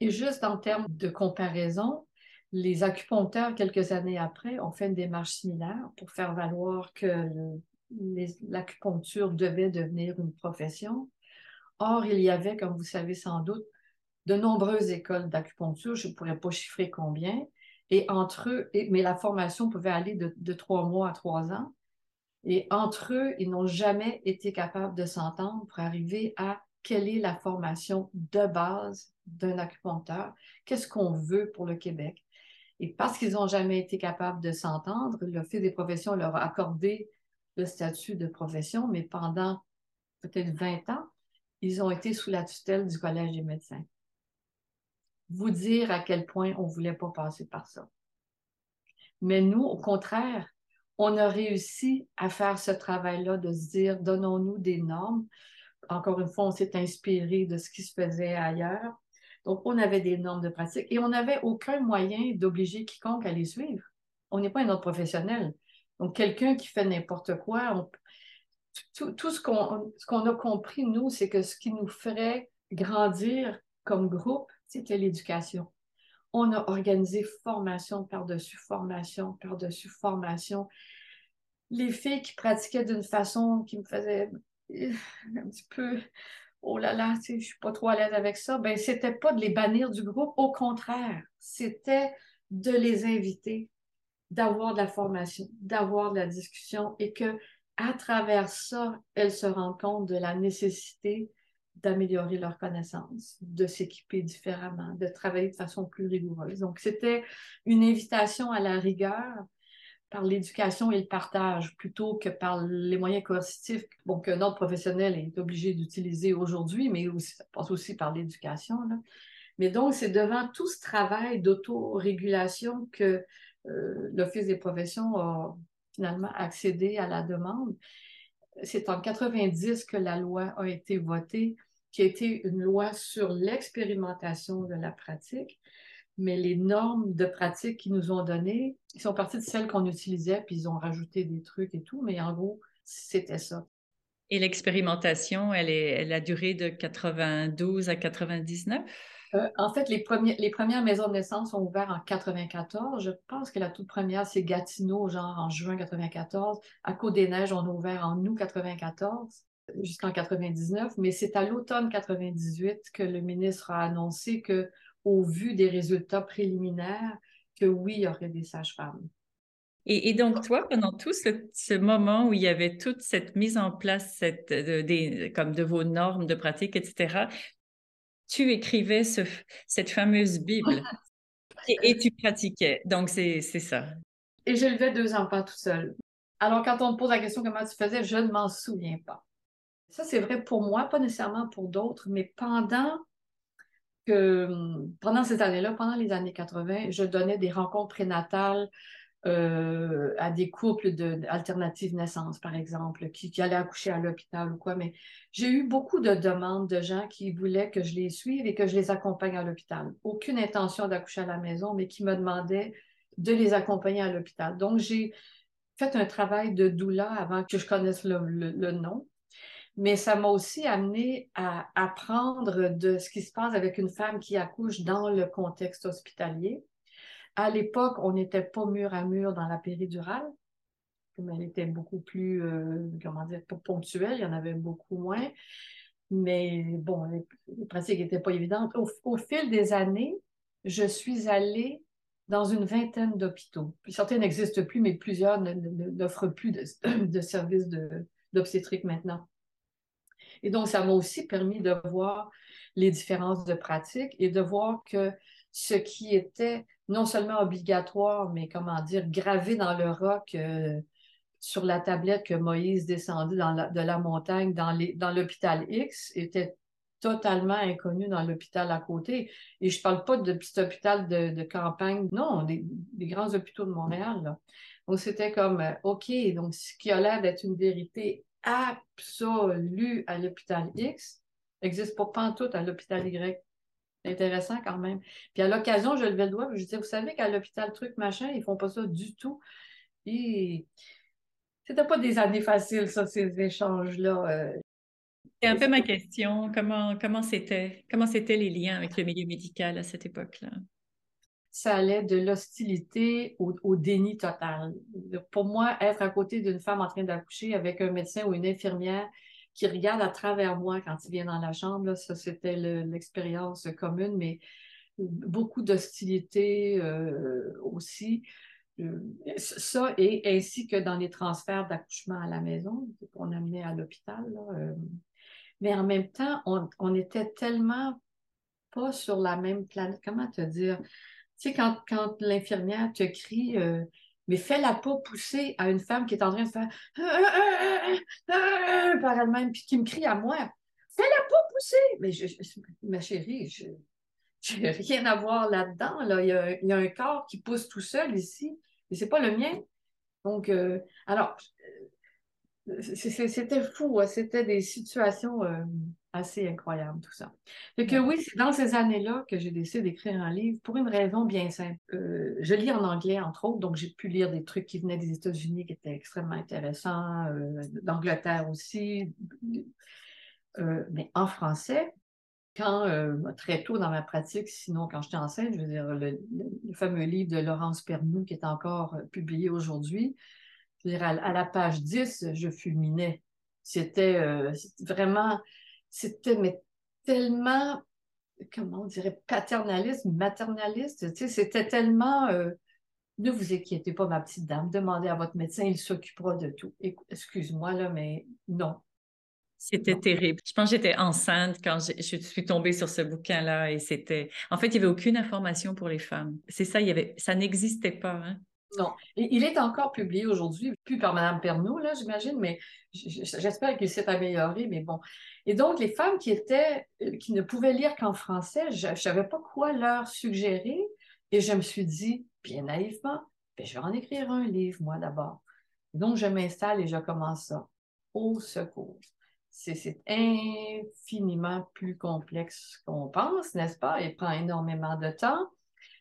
[SPEAKER 4] Et juste en termes de comparaison, les acupuncteurs, quelques années après, ont fait une démarche similaire pour faire valoir que l'acupuncture devait devenir une profession. Or, il y avait, comme vous savez sans doute, de nombreuses écoles d'acupuncture, je ne pourrais pas chiffrer combien, et entre mais la formation pouvait aller de, de trois mois à trois ans, et entre eux, ils n'ont jamais été capables de s'entendre pour arriver à quelle est la formation de base d'un acupuncteur, qu'est-ce qu'on veut pour le Québec? Et parce qu'ils n'ont jamais été capables de s'entendre, l'Office des professions leur a accordé le statut de profession, mais pendant peut-être 20 ans, ils ont été sous la tutelle du Collège des médecins. Vous dire à quel point on ne voulait pas passer par ça. Mais nous, au contraire, on a réussi à faire ce travail-là de se dire, donnons-nous des normes. Encore une fois, on s'est inspiré de ce qui se faisait ailleurs. Donc, on avait des normes de pratique et on n'avait aucun moyen d'obliger quiconque à les suivre. On n'est pas un autre professionnel. Donc, quelqu'un qui fait n'importe quoi, tout, ce qu'on a compris, nous, c'est que ce qui nous ferait grandir comme groupe, c'était l'éducation. On a organisé formation par-dessus formation, par-dessus formation. Les filles qui pratiquaient d'une façon qui me faisait euh, un petit peu oh là là, je suis pas trop à l'aise avec ça, ben c'était pas de les bannir du groupe, au contraire, c'était de les inviter, d'avoir de la formation, d'avoir de la discussion et que à travers ça, elles se rendent compte de la nécessité d'améliorer leurs connaissances, de s'équiper différemment, de travailler de façon plus rigoureuse. Donc, c'était une invitation à la rigueur par l'éducation et le partage plutôt que par les moyens coercitifs bon, qu'un autre professionnel est obligé d'utiliser aujourd'hui, mais aussi, ça passe aussi par l'éducation. Mais donc, c'est devant tout ce travail d'autorégulation que euh, l'Office des professions a finalement accédé à la demande. C'est en 90 que la loi a été votée, qui a été une loi sur l'expérimentation de la pratique. Mais les normes de pratique qu'ils nous ont données, ils sont partis de celles qu'on utilisait, puis ils ont rajouté des trucs et tout, mais en gros, c'était ça.
[SPEAKER 2] Et l'expérimentation, elle, est, elle a duré de 92 à 99?
[SPEAKER 4] Euh, en fait, les, les premières maisons de naissance ont ouvert en 94. Je pense que la toute première, c'est Gatineau, genre en juin 94. À Côte-des-Neiges, on a ouvert en août 94 jusqu'en 99, mais c'est à l'automne 98 que le ministre a annoncé que, au vu des résultats préliminaires, que oui, il y aurait des sages-femmes.
[SPEAKER 2] Et, donc, toi, pendant tout ce, moment où il y avait toute cette mise en place cette, des, comme de vos normes de pratique, etc., tu écrivais cette fameuse Bible et, tu pratiquais. Donc, c'est ça.
[SPEAKER 4] Et j'élevais deux enfants tout seul. Alors, quand on me pose la question comment tu faisais, je ne m'en souviens pas. Ça, c'est vrai pour moi, pas nécessairement pour d'autres, mais pendant que, pendant ces années-là, pendant les années 80, je donnais des rencontres prénatales euh, à des couples d'alternatives de, naissance, par exemple, qui, qui, allaient accoucher à l'hôpital ou quoi. Mais j'ai eu beaucoup de demandes de gens qui voulaient que je les suive et que je les accompagne à l'hôpital. Aucune intention d'accoucher à la maison, mais qui me demandaient de les accompagner à l'hôpital. Donc, j'ai fait un travail de doula avant que je connaisse le, nom. Mais ça m'a aussi amené à apprendre de ce qui se passe avec une femme qui accouche dans le contexte hospitalier à l'époque, on n'était pas mur à mur dans la péridurale, mais elle était beaucoup plus, euh, comment dire, ponctuelle, il y en avait beaucoup moins. Mais bon, les, pratiques n'étaient pas évidentes. Au, fil des années, je suis allée dans une vingtaine d'hôpitaux. Certains n'existent plus, mais plusieurs n'offrent plus de services d'obstétrique maintenant. Et donc, ça m'a aussi permis de voir les différences de pratique et de voir que ce qui était non seulement obligatoire, mais comment dire, gravé dans le roc euh, sur la tablette que Moïse descendait de la montagne dans l'hôpital X était totalement inconnu dans l'hôpital à côté. Et je ne parle pas de petit hôpital de, campagne, non, des, grands hôpitaux de Montréal. Donc, c'était comme, euh, OK, donc ce qui a l'air d'être une vérité absolue à l'hôpital X n'existe pas pantoute à l'hôpital Y. Intéressant quand même. Puis à l'occasion, je levais le doigt, je disais, vous savez qu'à l'hôpital truc, machin, ils ne font pas ça du tout. Et c'était pas des années faciles, ça, ces échanges-là. Euh.
[SPEAKER 2] C'est un peu ma question. Comment, comment c'était? Comment c'était les liens avec le milieu médical à cette époque-là?
[SPEAKER 4] Ça allait de l'hostilité au, déni total. Pour moi, être à côté d'une femme en train d'accoucher avec un médecin ou une infirmière qui regarde à travers moi quand il vient dans la chambre. ça, c'était l'expérience commune, mais beaucoup d'hostilité euh, aussi. Euh, ça, et ainsi que dans les transferts d'accouchement à la maison qu'on amenait à l'hôpital. Euh. mais en même temps, on, on, était tellement pas sur la même planète. Comment te dire? Tu sais, quand, l'infirmière te crie mais fais-la pas pousser à une femme qui est en train de faire par elle-même, puis qui me crie à moi. Fais-la pas pousser! Mais ma chérie, je n'ai rien à voir là-dedans. Là. Il, y a, un corps qui pousse tout seul ici, et c'est pas le mien. Donc, euh, alors, c'était fou, hein. c'était des situations euh, assez incroyables, tout ça. Fait que oui, c'est dans ces années-là que j'ai décidé d'écrire un livre pour une raison bien simple. Euh, je lis en anglais, entre autres, donc j'ai pu lire des trucs qui venaient des États-Unis qui étaient extrêmement intéressants, euh, d'Angleterre aussi, mais en français. Quand, très tôt dans ma pratique, sinon quand j'étais enceinte, je veux dire, le, le fameux livre de Laurence Pernou qui est encore publié aujourd'hui, à, la page 10, je fulminais. C'était euh, vraiment, c'était mais tellement, comment on dirait, paternaliste, maternaliste. Tu sais, c'était tellement, euh, ne vous inquiétez pas, ma petite dame, demandez à votre médecin, il s'occupera de tout. Excuse-moi, là, mais non.
[SPEAKER 2] C'était terrible. Je pense que j'étais enceinte quand je, suis tombée sur ce bouquin-là et c'était. En fait, il n'y avait aucune information pour les femmes. C'est ça, il y avait... ça n'existait pas. Hein?
[SPEAKER 4] Non. il est encore publié aujourd'hui, plus par Mme Pernaud, là, j'imagine, mais j'espère qu'il s'est amélioré, mais bon. Et donc, les femmes qui euh, ne pouvaient lire qu'en français, je ne savais pas quoi leur suggérer. Et je me suis dit, bien naïvement, ben, je vais en écrire un livre, moi, d'abord. Donc, je m'installe et je commence ça. Au secours. C'est infiniment plus complexe qu'on pense, n'est-ce pas? Il prend énormément de temps.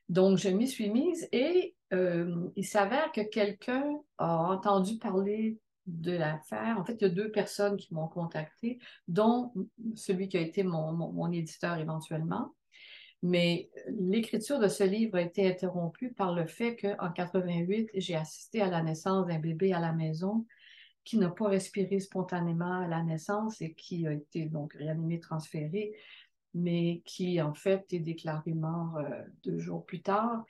[SPEAKER 4] Donc, je m'y suis mise et euh, il s'avère que quelqu'un a entendu parler de l'affaire. En fait, il y a deux personnes qui m'ont contacté, dont celui qui a été mon, éditeur éventuellement. Mais l'écriture de ce livre a été interrompue par le fait qu'en 88, j'ai assisté à la naissance d'un bébé à la maison qui n'a pas respiré spontanément à la naissance et qui a été donc réanimé, transféré, mais qui en fait est déclaré mort euh, deux jours plus tard.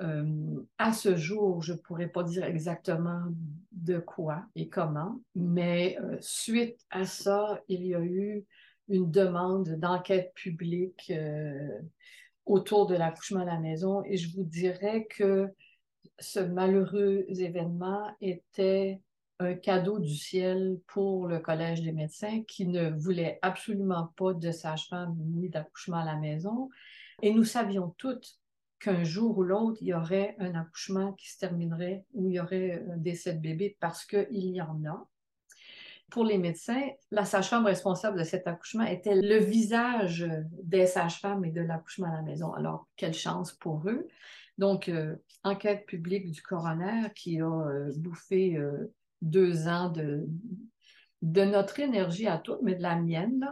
[SPEAKER 4] Euh, à ce jour, je ne pourrais pas dire exactement de quoi et comment, mais euh, suite à ça, il y a eu une demande d'enquête publique euh, autour de l'accouchement à la maison et je vous dirais que ce malheureux événement était un cadeau du ciel pour le Collège des médecins qui ne voulait absolument pas de sage-femme ni d'accouchement à la maison. Et nous savions toutes qu'un jour ou l'autre, il y aurait un accouchement qui se terminerait ou il y aurait un décès de bébé parce qu'il y en a. Pour les médecins, la sage-femme responsable de cet accouchement était le visage des sages-femmes et de l'accouchement à la maison. Alors, quelle chance pour eux. Donc, euh, enquête publique du coroner qui a euh, bouffé euh, deux ans de, de notre énergie à toutes, mais de la mienne.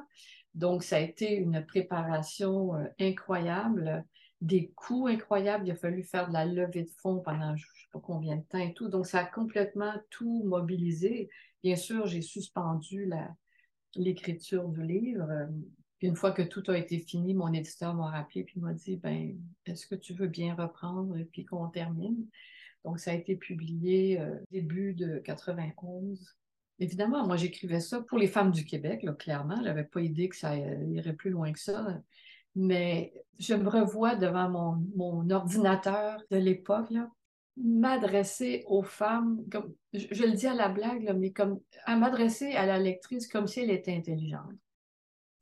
[SPEAKER 4] Donc, ça a été une préparation incroyable des coûts incroyables. Il a fallu faire de la levée de fonds pendant je ne sais pas combien de temps et tout. Donc, ça a complètement tout mobilisé. Bien sûr, j'ai suspendu l'écriture du livre. Puis une fois que tout a été fini, mon éditeur m'a rappelé puis m'a dit ben est-ce que tu veux bien reprendre et puis qu'on termine? Donc ça a été publié euh, début de 91. Évidemment, moi j'écrivais ça pour les femmes du Québec, là, clairement. J'avais pas idée que ça irait plus loin que ça. Mais je me revois devant mon, mon ordinateur de l'époque, m'adresser aux femmes, comme, je, le dis à la blague, mais comme à m'adresser à la lectrice comme si elle était intelligente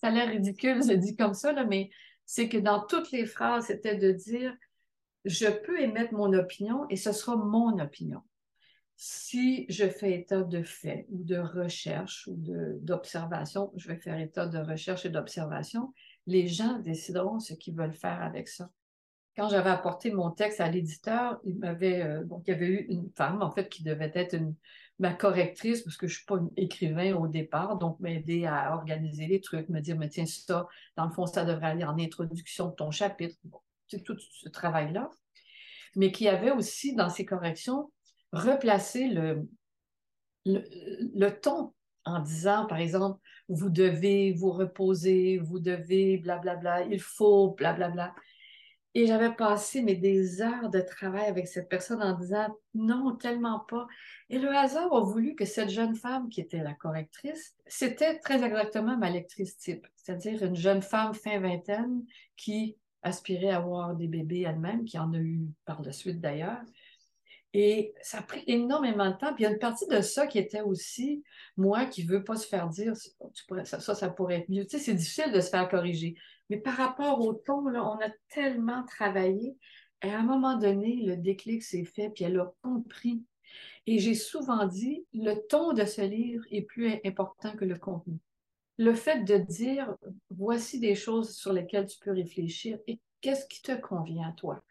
[SPEAKER 4] ça a l'air ridicule, je dis comme ça, là, mais c'est que dans toutes les phrases, c'était de dire je peux émettre mon opinion et ce sera mon opinion. Si je fais état de faits ou de recherche ou d'observation, je vais faire état de recherche et d'observation, les gens décideront ce qu'ils veulent faire avec ça. Quand j'avais apporté mon texte à l'éditeur, il m'avait, euh, il y avait eu une femme, en fait, qui devait être ma correctrice, parce que je suis pas écrivain au départ, donc m'aider à organiser les trucs, me dire, mais tiens, ça, dans le fond, ça devrait aller en introduction de ton chapitre. c'est tout ce travail-là. Mais qui avait aussi, dans ses corrections, replacé le, le, le ton en disant, par exemple, vous devez vous reposer, vous devez, blablabla, il faut, blablabla. Et j'avais passé mais, des heures de travail avec cette personne en disant non, tellement pas. Et le hasard a voulu que cette jeune femme qui était la correctrice, c'était très exactement ma lectrice type, c'est-à-dire une jeune femme fin vingtaine qui aspirait à avoir des bébés elle-même, qui en a eu par la suite d'ailleurs. Et ça a pris énormément de temps. Puis il y a une partie de ça qui était aussi moi qui ne veux pas se faire dire ça, ça, ça pourrait être mieux. Tu sais, c'est difficile de se faire corriger. Mais par rapport au ton, là, on a tellement travaillé. Et à un moment donné, le déclic s'est fait, puis elle a compris. Et j'ai souvent dit, le ton de ce livre est plus important que le contenu. Le fait de dire, voici des choses sur lesquelles tu peux réfléchir et qu'est-ce qui te convient à toi?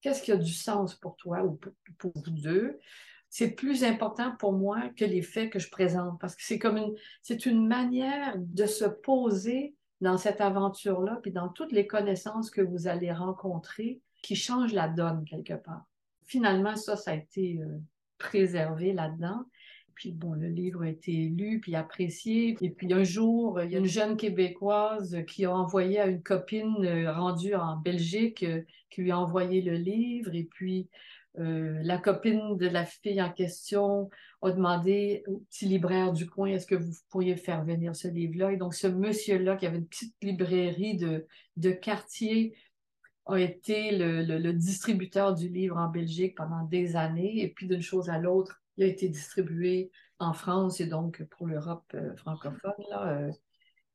[SPEAKER 4] Qu'est-ce qui a du sens pour toi ou pour, vous deux? C'est plus important pour moi que les faits que je présente parce que c'est comme une, c'est une manière de se poser dans cette aventure-là, puis dans toutes les connaissances que vous allez rencontrer qui changent la donne quelque part. Finalement, ça, ça a été euh, préservé là-dedans. Puis bon, le livre a été lu, puis apprécié. Et puis un jour, il y a une jeune Québécoise qui a envoyé à une copine euh, rendue en Belgique, euh, qui lui a envoyé le livre. Et puis euh, la copine de la fille en question a demandé au petit libraire du coin, est-ce que vous pourriez faire venir ce livre-là? Et donc, ce monsieur-là, qui avait une petite librairie de, de quartier, a été le, distributeur du livre en Belgique pendant des années. Et puis, d'une chose à l'autre, il a été distribué en France et donc pour l'Europe euh, francophone. Euh,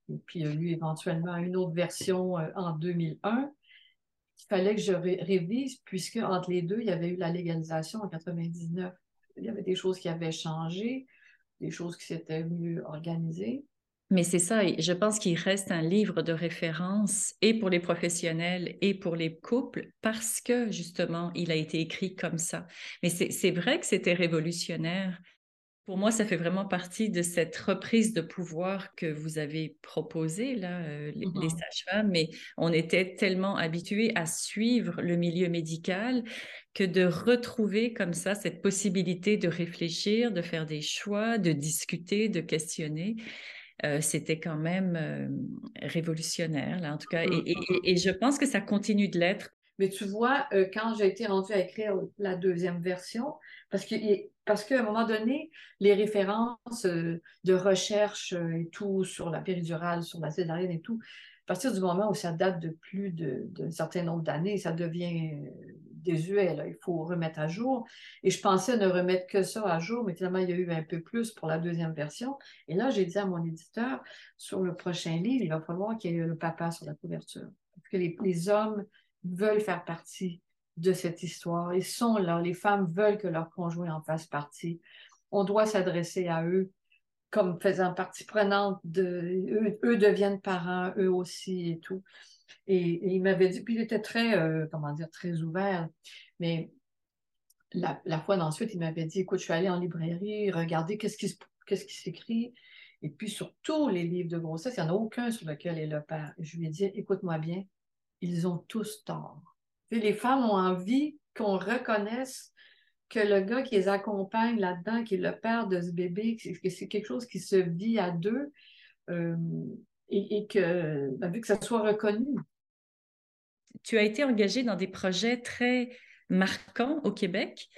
[SPEAKER 4] et puis, il y a eu éventuellement une autre version en 2001 il fallait que je révise, puisque entre les deux, il y avait eu la légalisation en 99. Il y avait des choses qui avaient changé, des choses qui s'étaient mieux organisées.
[SPEAKER 2] Mais c'est ça, je pense qu'il reste un livre de référence et pour les professionnels et pour les couples parce que justement, il a été écrit comme ça. Mais c'est vrai que c'était révolutionnaire pour moi, ça fait vraiment partie de cette reprise de pouvoir que vous avez proposée, là, euh, les, mmh sages-femmes, mais on était tellement habitués à suivre le milieu médical que de retrouver comme ça cette possibilité de réfléchir, de faire des choix, de discuter, de questionner. Euh, c'était quand même euh, révolutionnaire, là, en tout cas. Mmh et, je pense que ça continue de l'être.
[SPEAKER 4] Mais tu vois, quand j'ai été rendue à écrire la deuxième version, parce que parce qu'à un moment donné, les références euh, de recherche euh, et tout sur la péridurale, sur la césarienne et tout, à partir du moment où ça date de plus d'un certain nombre d'années, ça devient désuet. Il faut remettre à jour. Et je pensais ne remettre que ça à jour, mais finalement, il y a eu un peu plus pour la deuxième version. Et là, j'ai dit à mon éditeur, sur le prochain livre, il va falloir qu'il y ait le papa sur la couverture. Parce que les hommes veulent faire partie de cette histoire. Ils sont là. Les femmes veulent que leur conjoint en fasse partie. On doit s'adresser à eux comme faisant partie prenante de eux, deviennent parents, eux aussi et tout. Et, il m'avait dit, puis il était très, euh, comment dire, très ouvert. Mais la, fois d'ensuite, il m'avait dit, écoute, je suis allée en librairie, regardez qu'est-ce qui, s'écrit. Et puis sur tous les livres de grossesse, il n'y en a aucun sur lequel est le père. je lui ai dit, écoute-moi bien, ils ont tous tort les femmes ont envie qu'on reconnaisse que le gars qui les accompagne là-dedans, qui est le père de ce bébé, que c'est quelque chose qui se vit à deux. Euh, et, que, ben, vu que ça soit reconnu.
[SPEAKER 2] Tu as été engagée dans des projets très marquants au Québec.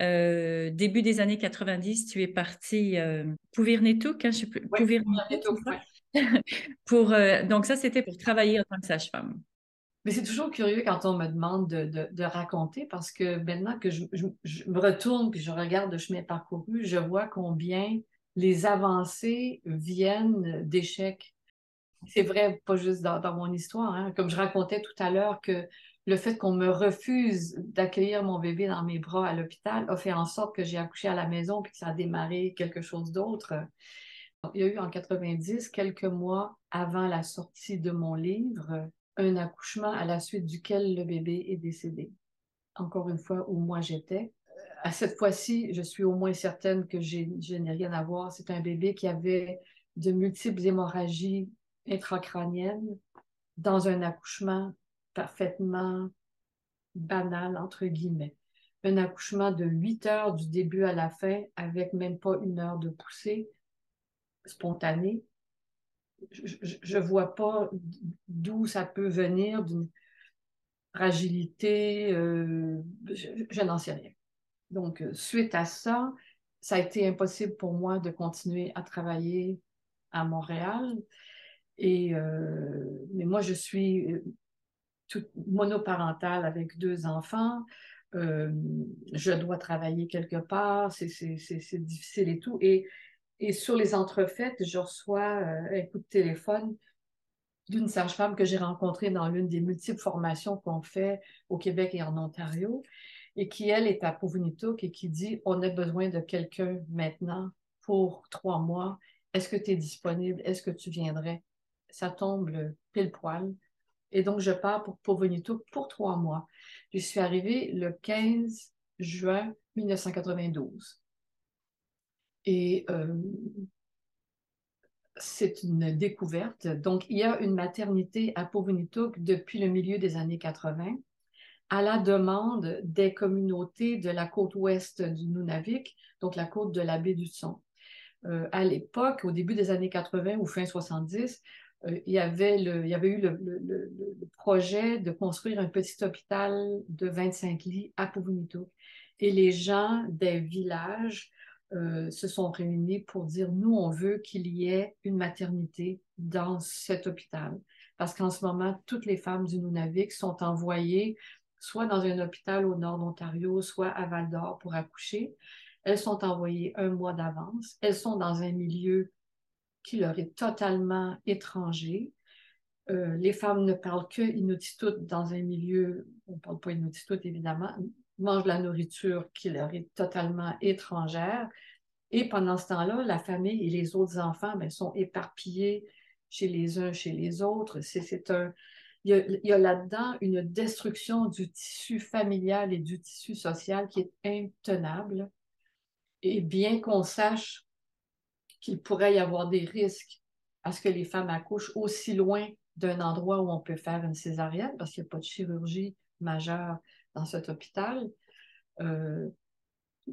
[SPEAKER 2] Euh, début des années 90, tu es partie euh, Pouvirnetouk, hein, je sais plus, pour, euh, donc ça, c'était pour travailler en tant que sage-femme.
[SPEAKER 4] Mais c'est toujours curieux quand on me demande de, raconter parce que maintenant que je, me retourne puis je regarde le chemin parcouru, je vois combien les avancées viennent d'échecs. C'est vrai, pas juste dans, mon histoire. Hein. Comme je racontais tout à l'heure que le fait qu'on me refuse d'accueillir mon bébé dans mes bras à l'hôpital a fait en sorte que j'ai accouché à la maison puis que ça a démarré quelque chose d'autre. Il y a eu en 90, quelques mois avant la sortie de mon livre, un accouchement à la suite duquel le bébé est décédé. Encore une fois, où moi j'étais. À cette fois-ci, je suis au moins certaine que je n'ai rien à voir. C'est un bébé qui avait de multiples hémorragies intracrâniennes dans un accouchement parfaitement banal, entre guillemets. Un accouchement de 8 heures du début à la fin avec même pas une heure de poussée spontanée je ne vois pas d'où ça peut venir, d'une fragilité, euh, je, n'en sais rien. Donc, euh, suite à ça, ça a été impossible pour moi de continuer à travailler à Montréal. Et, euh, mais moi, je suis toute monoparentale avec deux enfants. je dois travailler quelque part, c'est difficile et tout. Et et sur les entrefaites, je reçois euh, un coup de téléphone d'une sage-femme que j'ai rencontrée dans l'une des multiples formations qu'on fait au Québec et en Ontario, et qui, elle, est à Pouvunitouk et qui dit On a besoin de quelqu'un maintenant pour trois mois. Est-ce que tu es disponible? Est-ce que tu viendrais? Ça tombe pile poil. Et donc, je pars pour Pouvunitouk pour trois mois. Je suis arrivée le 15 juin 1992. Et euh, c'est une découverte. Donc, il y a une maternité à Povinitouk depuis le milieu des années 80 à la demande des communautés de la côte ouest du Nunavik, donc la côte de la baie du Son. Euh, à l'époque, au début des années 80 ou fin 70, euh, il, y avait il y avait eu le, projet de construire un petit hôpital de 25 lits à Povinitouk. Et les gens des villages euh, se sont réunis pour dire, nous, on veut qu'il y ait une maternité dans cet hôpital. Parce qu'en ce moment, toutes les femmes du Nunavik sont envoyées soit dans un hôpital au nord d'Ontario, soit à Val d'Or pour accoucher. Elles sont envoyées un mois d'avance. Elles sont dans un milieu qui leur est totalement étranger. Euh, les femmes ne parlent que dans un milieu, on ne parle pas Inuktitut évidemment, mangent la nourriture qui leur est totalement étrangère. Et pendant ce temps-là, la famille et les autres enfants ben, sont éparpillés chez les uns, chez les autres. C'est un, il y a, là-dedans une destruction du tissu familial et du tissu social qui est intenable. Et bien qu'on sache qu'il pourrait y avoir des risques à ce que les femmes accouchent aussi loin d'un endroit où on peut faire une césarienne, parce qu'il n'y a pas de chirurgie majeure dans cet hôpital, euh,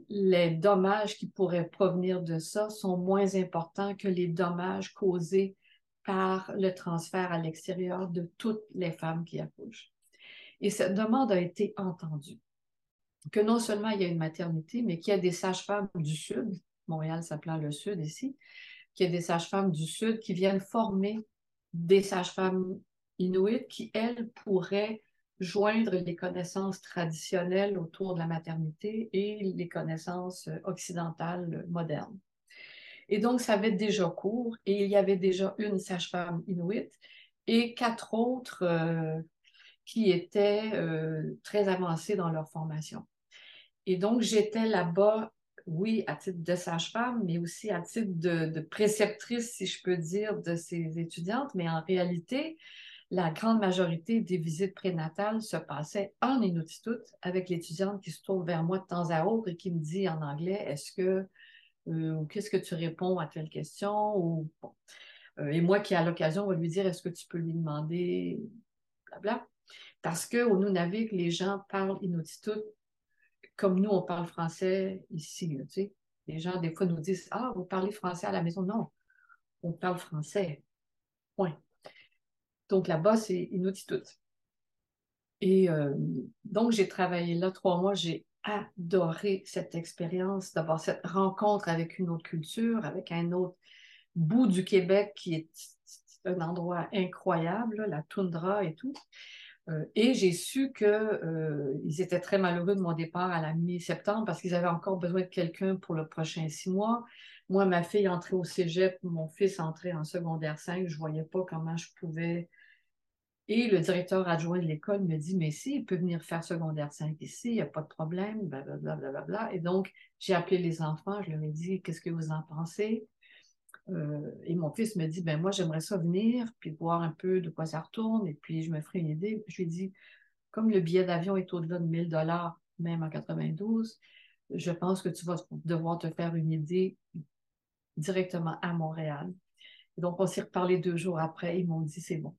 [SPEAKER 4] les dommages qui pourraient provenir de ça sont moins importants que les dommages causés par le transfert à l'extérieur de toutes les femmes qui accouchent. Et cette demande a été entendue. Que non seulement il y a une maternité, mais qu'il y a des sages-femmes du Sud, Montréal s'appelant le Sud ici, qu'il y a des sages-femmes du Sud qui viennent former des sages-femmes inuites qui, elles, pourraient joindre les connaissances traditionnelles autour de la maternité et les connaissances occidentales modernes. Et donc, ça avait déjà cours et il y avait déjà une sage-femme inuite et quatre autres euh, qui étaient euh, très avancées dans leur formation. Et donc, j'étais là-bas, oui, à titre de sage-femme, mais aussi à titre de, préceptrice, si je peux dire, de ces étudiantes. Mais en réalité, la grande majorité des visites prénatales se passaient en Inuktitut avec l'étudiante qui se tourne vers moi de temps à autre et qui me dit en anglais est-ce que euh, ou qu'est-ce que tu réponds à telle question? Euh, et moi qui à l'occasion va lui dire est-ce que tu peux lui demander blabla. Parce qu'au Nunavik les gens parlent Inuktitut comme nous on parle français ici tu sais les gens des fois nous disent ah vous parlez français à la maison non on parle français point Donc là-bas, c'est Inuktitut. Et euh, donc, j'ai travaillé là trois mois. J'ai adoré cette expérience, d'avoir cette rencontre avec une autre culture, avec un autre bout du Québec qui est un endroit incroyable, la toundra et tout. Euh, et j'ai su qu'ils euh, étaient très malheureux de mon départ à la mi-septembre parce qu'ils avaient encore besoin de quelqu'un pour le prochain six mois. Moi, ma fille entrait au cégep, mon fils entrait en secondaire 5. Je ne voyais pas comment je pouvais. Et le directeur adjoint de l'école me dit Mais si, il peut venir faire secondaire 5 ici, il n'y a pas de problème, blablabla. Bla, bla, Et donc, j'ai appelé les enfants, je leur ai dit Qu'est-ce que vous en pensez euh, et mon fils me dit, ben moi, j'aimerais ça venir, puis voir un peu de quoi ça retourne, et puis je me ferai une idée. je lui dit, comme le billet d'avion est au-delà de 1000 dollars, même en 92, je pense que tu vas devoir te faire une idée directement à Montréal. donc, on s'est reparlé deux jours après. Ils m'ont dit, c'est bon,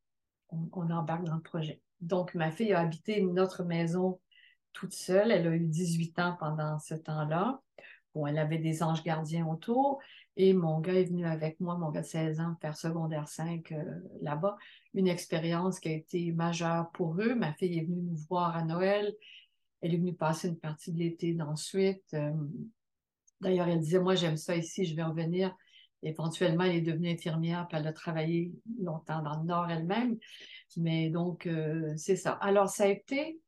[SPEAKER 4] on, on, embarque dans le projet. Donc, ma fille a habité notre maison toute seule. Elle a eu 18 ans pendant ce temps-là. Bon, elle avait des anges gardiens autour. Et mon gars est venu avec moi, mon gars de 16 ans, faire secondaire 5 euh, là-bas. Une expérience qui a été majeure pour eux. Ma fille est venue nous voir à Noël. Elle est venue passer une partie de l'été ensuite. Euh, d'ailleurs, elle disait, moi, j'aime ça ici, je vais revenir. Éventuellement, elle est devenue infirmière, puis elle a travaillé longtemps dans le Nord elle-même. Mais donc, euh, c'est ça. Alors, ça a été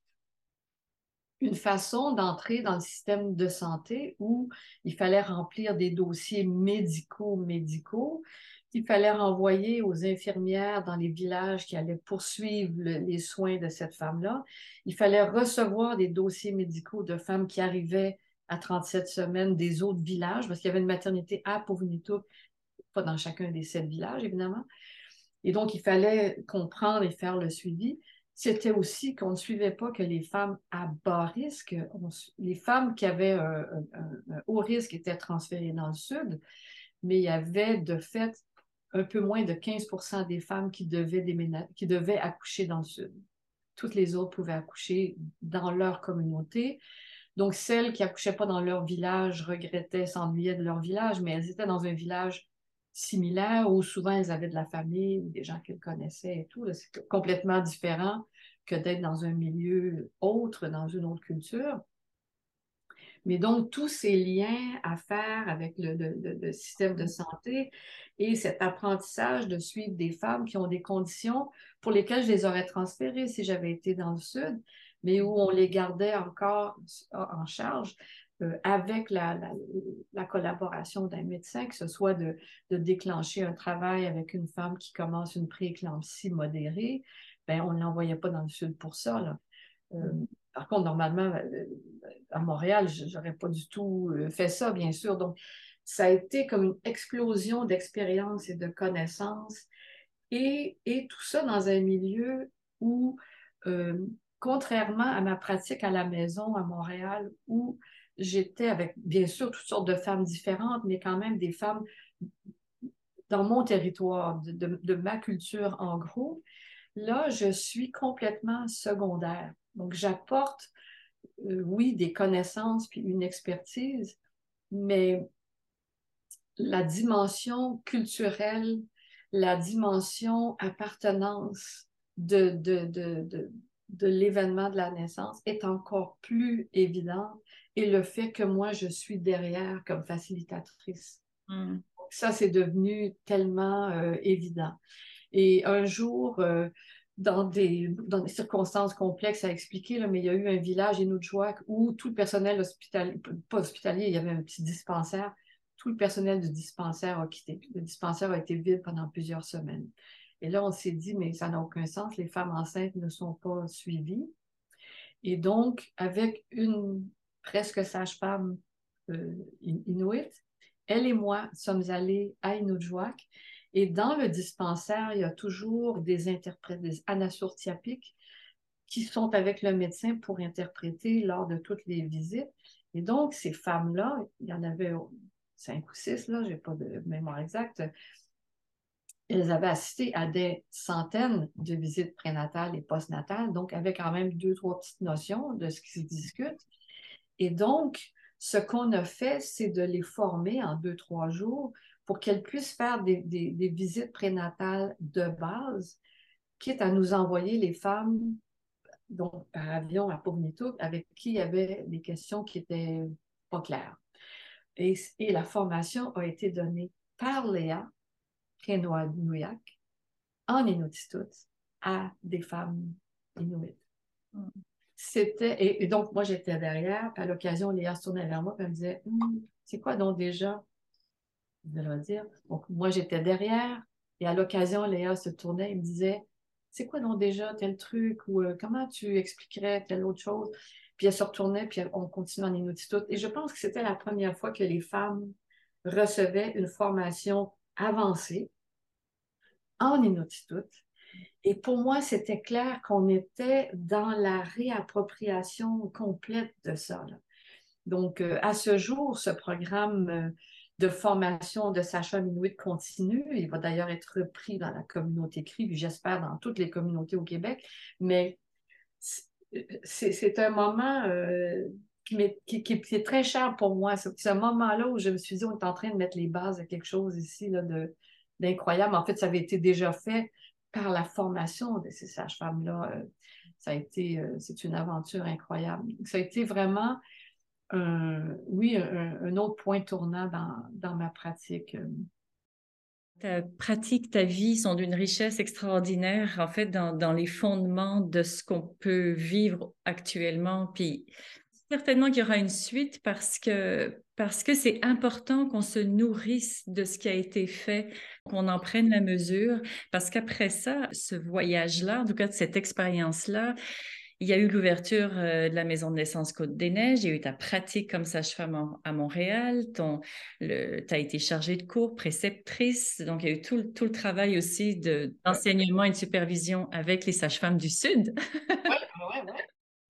[SPEAKER 4] une façon d'entrer dans le système de santé où il fallait remplir des dossiers médicaux, médicaux, qu'il fallait renvoyer aux infirmières dans les villages qui allaient poursuivre les soins de cette femme-là. Il fallait recevoir des dossiers médicaux de femmes qui arrivaient à 37 semaines des autres villages, parce qu'il y avait une maternité à Povinito, pas dans chacun des sept villages, évidemment. Et donc, il fallait comprendre et faire le suivi c'était aussi qu'on ne suivait pas que les femmes à bas risque, les femmes qui avaient un, haut risque étaient transférées dans le sud, mais il y avait de fait un peu moins de 15% des femmes qui devaient, accoucher dans le sud. Toutes les autres pouvaient accoucher dans leur communauté. Donc, celles qui accouchaient pas dans leur village regrettaient, s'ennuyaient de leur village, mais elles étaient dans un village similaire où souvent elles avaient de la famille ou des gens qu'elles connaissaient et tout. C'est complètement différent que d'être dans un milieu autre, dans une autre culture. Mais donc, tous ces liens à faire avec le, système de santé et cet apprentissage de suivre des femmes qui ont des conditions pour lesquelles je les aurais transférées si j'avais été dans le Sud, mais où on les gardait encore en charge, euh, avec la, collaboration d'un médecin, que ce soit de, déclencher un travail avec une femme qui commence une prééclampsie modérée, ben, on ne l'envoyait pas dans le sud pour ça. Euh, mm. par contre, normalement, euh, à Montréal, je n'aurais pas du tout fait ça, bien sûr. Donc, ça a été comme une explosion d'expériences et de connaissances. Et, tout ça dans un milieu où, contrairement à ma pratique à la maison à Montréal, où j'étais avec, bien sûr, toutes sortes de femmes différentes, mais quand même des femmes dans mon territoire, de, ma culture en gros. Là, je suis complètement secondaire. Donc, j'apporte, euh, oui, des connaissances puis une expertise, mais la dimension culturelle, la dimension appartenance de, de, de, de l'événement de la naissance est encore plus évidente et le fait que moi, je suis derrière comme facilitatrice. Hmm. Ça, c'est devenu tellement euh, évident. Et un jour, euh, dans, des, dans des circonstances complexes à expliquer, là, mais il y a eu un village, Inujouak, où tout le personnel hospitalier, pas hospitalier, il y avait un petit dispensaire, tout le personnel du dispensaire a quitté. Le dispensaire a été vide pendant plusieurs semaines. Et là, on s'est dit, mais ça n'a aucun sens, les femmes enceintes ne sont pas suivies. Et donc, avec une presque sage-femme euh, inuit, elle et moi sommes allés à Inujouak. Et dans le dispensaire, il y a toujours des interprètes, des anasurtiapiques qui sont avec le médecin pour interpréter lors de toutes les visites. Et donc, ces femmes-là, il y en avait cinq ou six, là, je n'ai pas de mémoire exacte, elles avaient assisté à des centaines de visites prénatales et postnatales, donc avec quand même deux, trois petites notions de ce qui se discute. Et donc, ce qu'on a fait, c'est de les former en deux, trois jours pour qu'elles puissent faire des, visites prénatales de base, quitte à nous envoyer les femmes donc par avion à Pournitou, avec qui il y avait des questions qui étaient pas claires. Et, la formation a été donnée par Léa Nouyak en Inuktitut à des femmes inuites. Mm. C'était, et, donc moi j'étais derrière, à l'occasion, Léa se tournait vers moi et elle me disait hum, C'est quoi donc déjà? Je vais dire. Donc moi j'étais derrière, et à l'occasion, Léa se tournait et me disait c'est quoi donc déjà tel truc? Ou euh, comment tu expliquerais telle autre chose? Puis elle se retournait, puis on continuait en Inuktitut. Et je pense que c'était la première fois que les femmes recevaient une formation avancée en Inuktitut. Et pour moi, c'était clair qu'on était dans la réappropriation complète de ça. Donc, euh, à ce jour, ce programme euh, de formation de Sacha Minouit continue. Il va d'ailleurs être repris dans la communauté CRI, j'espère dans toutes les communautés au Québec. Mais c'est un moment euh, qui, est, très cher pour moi. C'est un moment-là où je me suis dit, on est en train de mettre les bases de quelque chose ici d'incroyable. En fait, ça avait été déjà fait par la formation de ces sages-femmes-là. Euh, ça a été, euh, c'est une aventure incroyable. Ça a été vraiment oui, un, autre point tournant dans, ma pratique.
[SPEAKER 2] Ta pratique, ta vie sont d'une richesse extraordinaire, en fait, dans, les fondements de ce qu'on peut vivre actuellement. Puis certainement qu'il y aura une suite parce que parce que c'est important qu'on se nourrisse de ce qui a été fait, qu'on en prenne la mesure, parce qu'après ça, ce voyage-là, en tout cas cette expérience-là, il y a eu l'ouverture euh, de la maison de naissance Côte des Neiges, il y a eu ta pratique comme sage-femme à Montréal, tu as été chargée de cours, préceptrice, donc il y a eu tout, le travail aussi d'enseignement et de supervision avec les sages-femmes du Sud.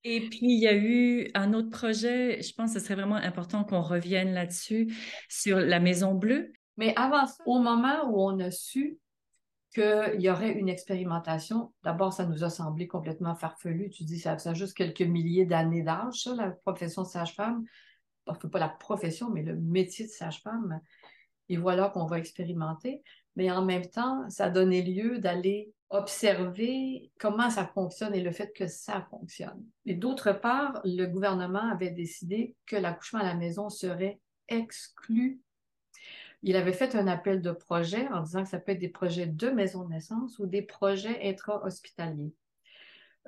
[SPEAKER 2] Et puis, il y a eu un autre projet, je pense que ce serait vraiment important qu'on revienne là-dessus, sur la Maison Bleue.
[SPEAKER 4] Mais avant ça, au moment où on a su qu'il y aurait une expérimentation. D'abord, ça nous a semblé complètement farfelu. Tu dis, ça, ça a juste quelques milliers d'années d'âge, la profession de sage-femme. Pas la profession, mais le métier de sage-femme. Et voilà qu'on va expérimenter. Mais en même temps, ça donné lieu d'aller observer comment ça fonctionne et le fait que ça fonctionne. Et d'autre part, le gouvernement avait décidé que l'accouchement à la maison serait exclu il avait fait un appel de projet en disant que ça peut être des projets de maison de naissance ou des projets intra-hospitaliers.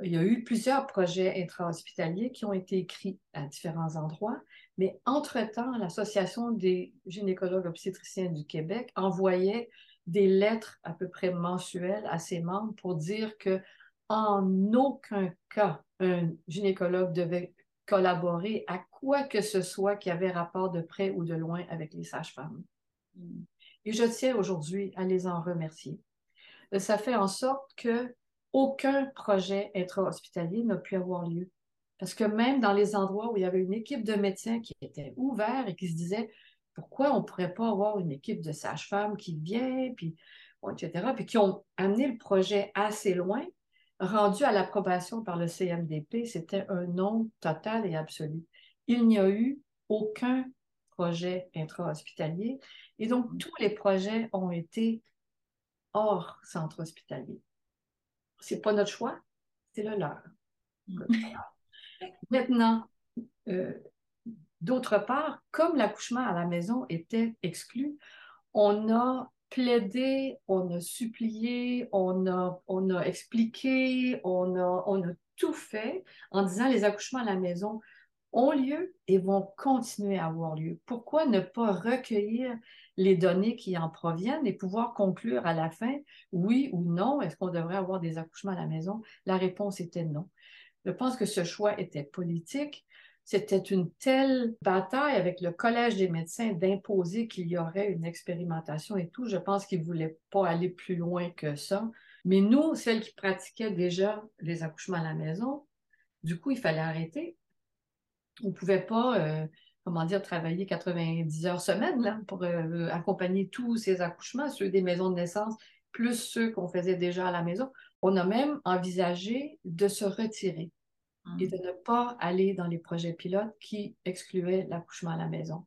[SPEAKER 4] Il y a eu plusieurs projets intra-hospitaliers qui ont été écrits à différents endroits, mais entre-temps, l'Association des gynécologues obstétriciens du Québec envoyait des lettres à peu près mensuelles à ses membres pour dire que en aucun cas un gynécologue devait collaborer à quoi que ce soit qui avait rapport de près ou de loin avec les sages-femmes. Et je tiens aujourd'hui à les en remercier. Ça fait en sorte que aucun projet intra-hospitalier n'a pu avoir lieu. Parce que même dans les endroits où il y avait une équipe de médecins qui était ouverte et qui se disait pourquoi on ne pourrait pas avoir une équipe de sages-femmes qui vient, puis, etc., puis qui ont amené le projet assez loin, rendu à l'approbation par le CMDP, c'était un non total et absolu. Il n'y a eu aucun projet intra-hospitalier et donc, tous les projets ont été hors centre hospitalier. Ce n'est pas notre choix, c'est le leur. Mm. Maintenant, euh, d'autre part, comme l'accouchement à la maison était exclu, on a plaidé, on a supplié, on a, expliqué, on a, on a tout fait en disant les accouchements à la maison ont lieu et vont continuer à avoir lieu. Pourquoi ne pas recueillir les données qui en proviennent et pouvoir conclure à la fin, oui ou non, est-ce qu'on devrait avoir des accouchements à la maison? La réponse était non. Je pense que ce choix était politique. C'était une telle bataille avec le Collège des médecins d'imposer qu'il y aurait une expérimentation et tout. Je pense qu'ils ne voulaient pas aller plus loin que ça. Mais nous, celles qui pratiquaient déjà les accouchements à la maison, du coup, il fallait arrêter. On ne pouvait pas euh, comment dire, travailler 90 heures semaine pour euh, accompagner tous ces accouchements, ceux des maisons de naissance, plus ceux qu'on faisait déjà à la maison. On a même envisagé de se retirer hum. et de ne pas aller dans les projets pilotes qui excluaient l'accouchement à la maison.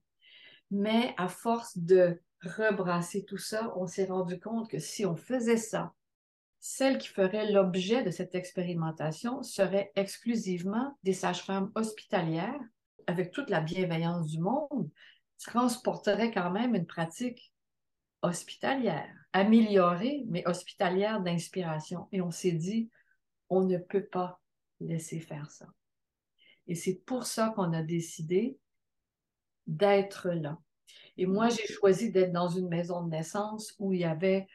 [SPEAKER 4] Mais à force de rebrasser tout ça, on s'est rendu compte que si on faisait ça, celles qui feraient l'objet de cette expérimentation seraient exclusivement des sages-femmes hospitalières, avec toute la bienveillance du monde, transporteraient quand même une pratique hospitalière, améliorée, mais hospitalière d'inspiration. Et on s'est dit, on ne peut pas laisser faire ça. Et c'est pour ça qu'on a décidé d'être là. Et moi, j'ai choisi d'être dans une maison de naissance où il y avait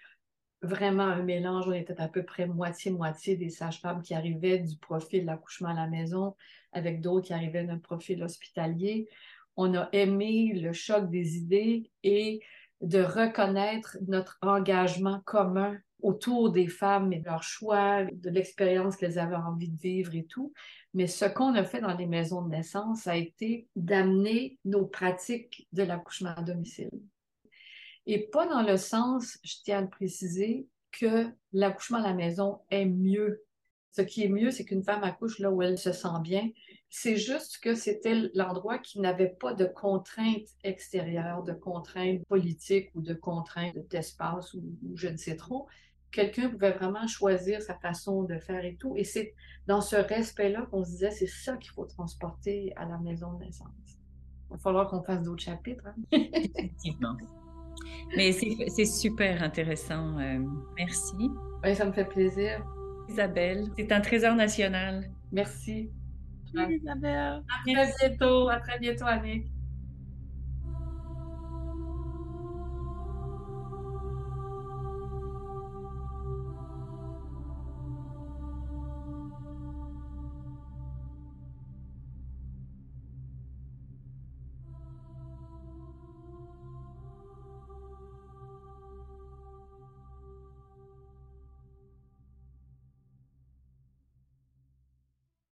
[SPEAKER 4] vraiment un mélange. On était à peu près moitié-moitié des sages-femmes qui arrivaient du profil de l'accouchement à la maison, avec d'autres qui arrivaient d'un profil hospitalier. On a aimé le choc des idées et de reconnaître notre engagement commun autour des femmes et de leur choix, de l'expérience qu'elles avaient envie de vivre et tout. Mais ce qu'on a fait dans les maisons de naissance a été d'amener nos pratiques de l'accouchement à domicile. Et pas dans le sens, je tiens à le préciser, que l'accouchement à la maison est mieux. Ce qui est mieux, c'est qu'une femme accouche là où elle se sent bien. C'est juste que c'était l'endroit qui n'avait pas de contraintes extérieures, de contraintes politiques ou de contraintes d'espace ou je ne sais trop. Quelqu'un pouvait vraiment choisir sa façon de faire et tout. Et c'est dans ce respect-là qu'on se disait, c'est ça qu'il faut transporter à la maison de naissance. Il va falloir qu'on fasse d'autres chapitres. Hein?
[SPEAKER 2] Effectivement. Mais c'est super intéressant. Euh, merci.
[SPEAKER 4] Oui, ça me fait plaisir.
[SPEAKER 2] Isabelle, c'est un trésor national.
[SPEAKER 4] Merci.
[SPEAKER 3] Isabelle.
[SPEAKER 4] À très bientôt. À très bientôt, Annick.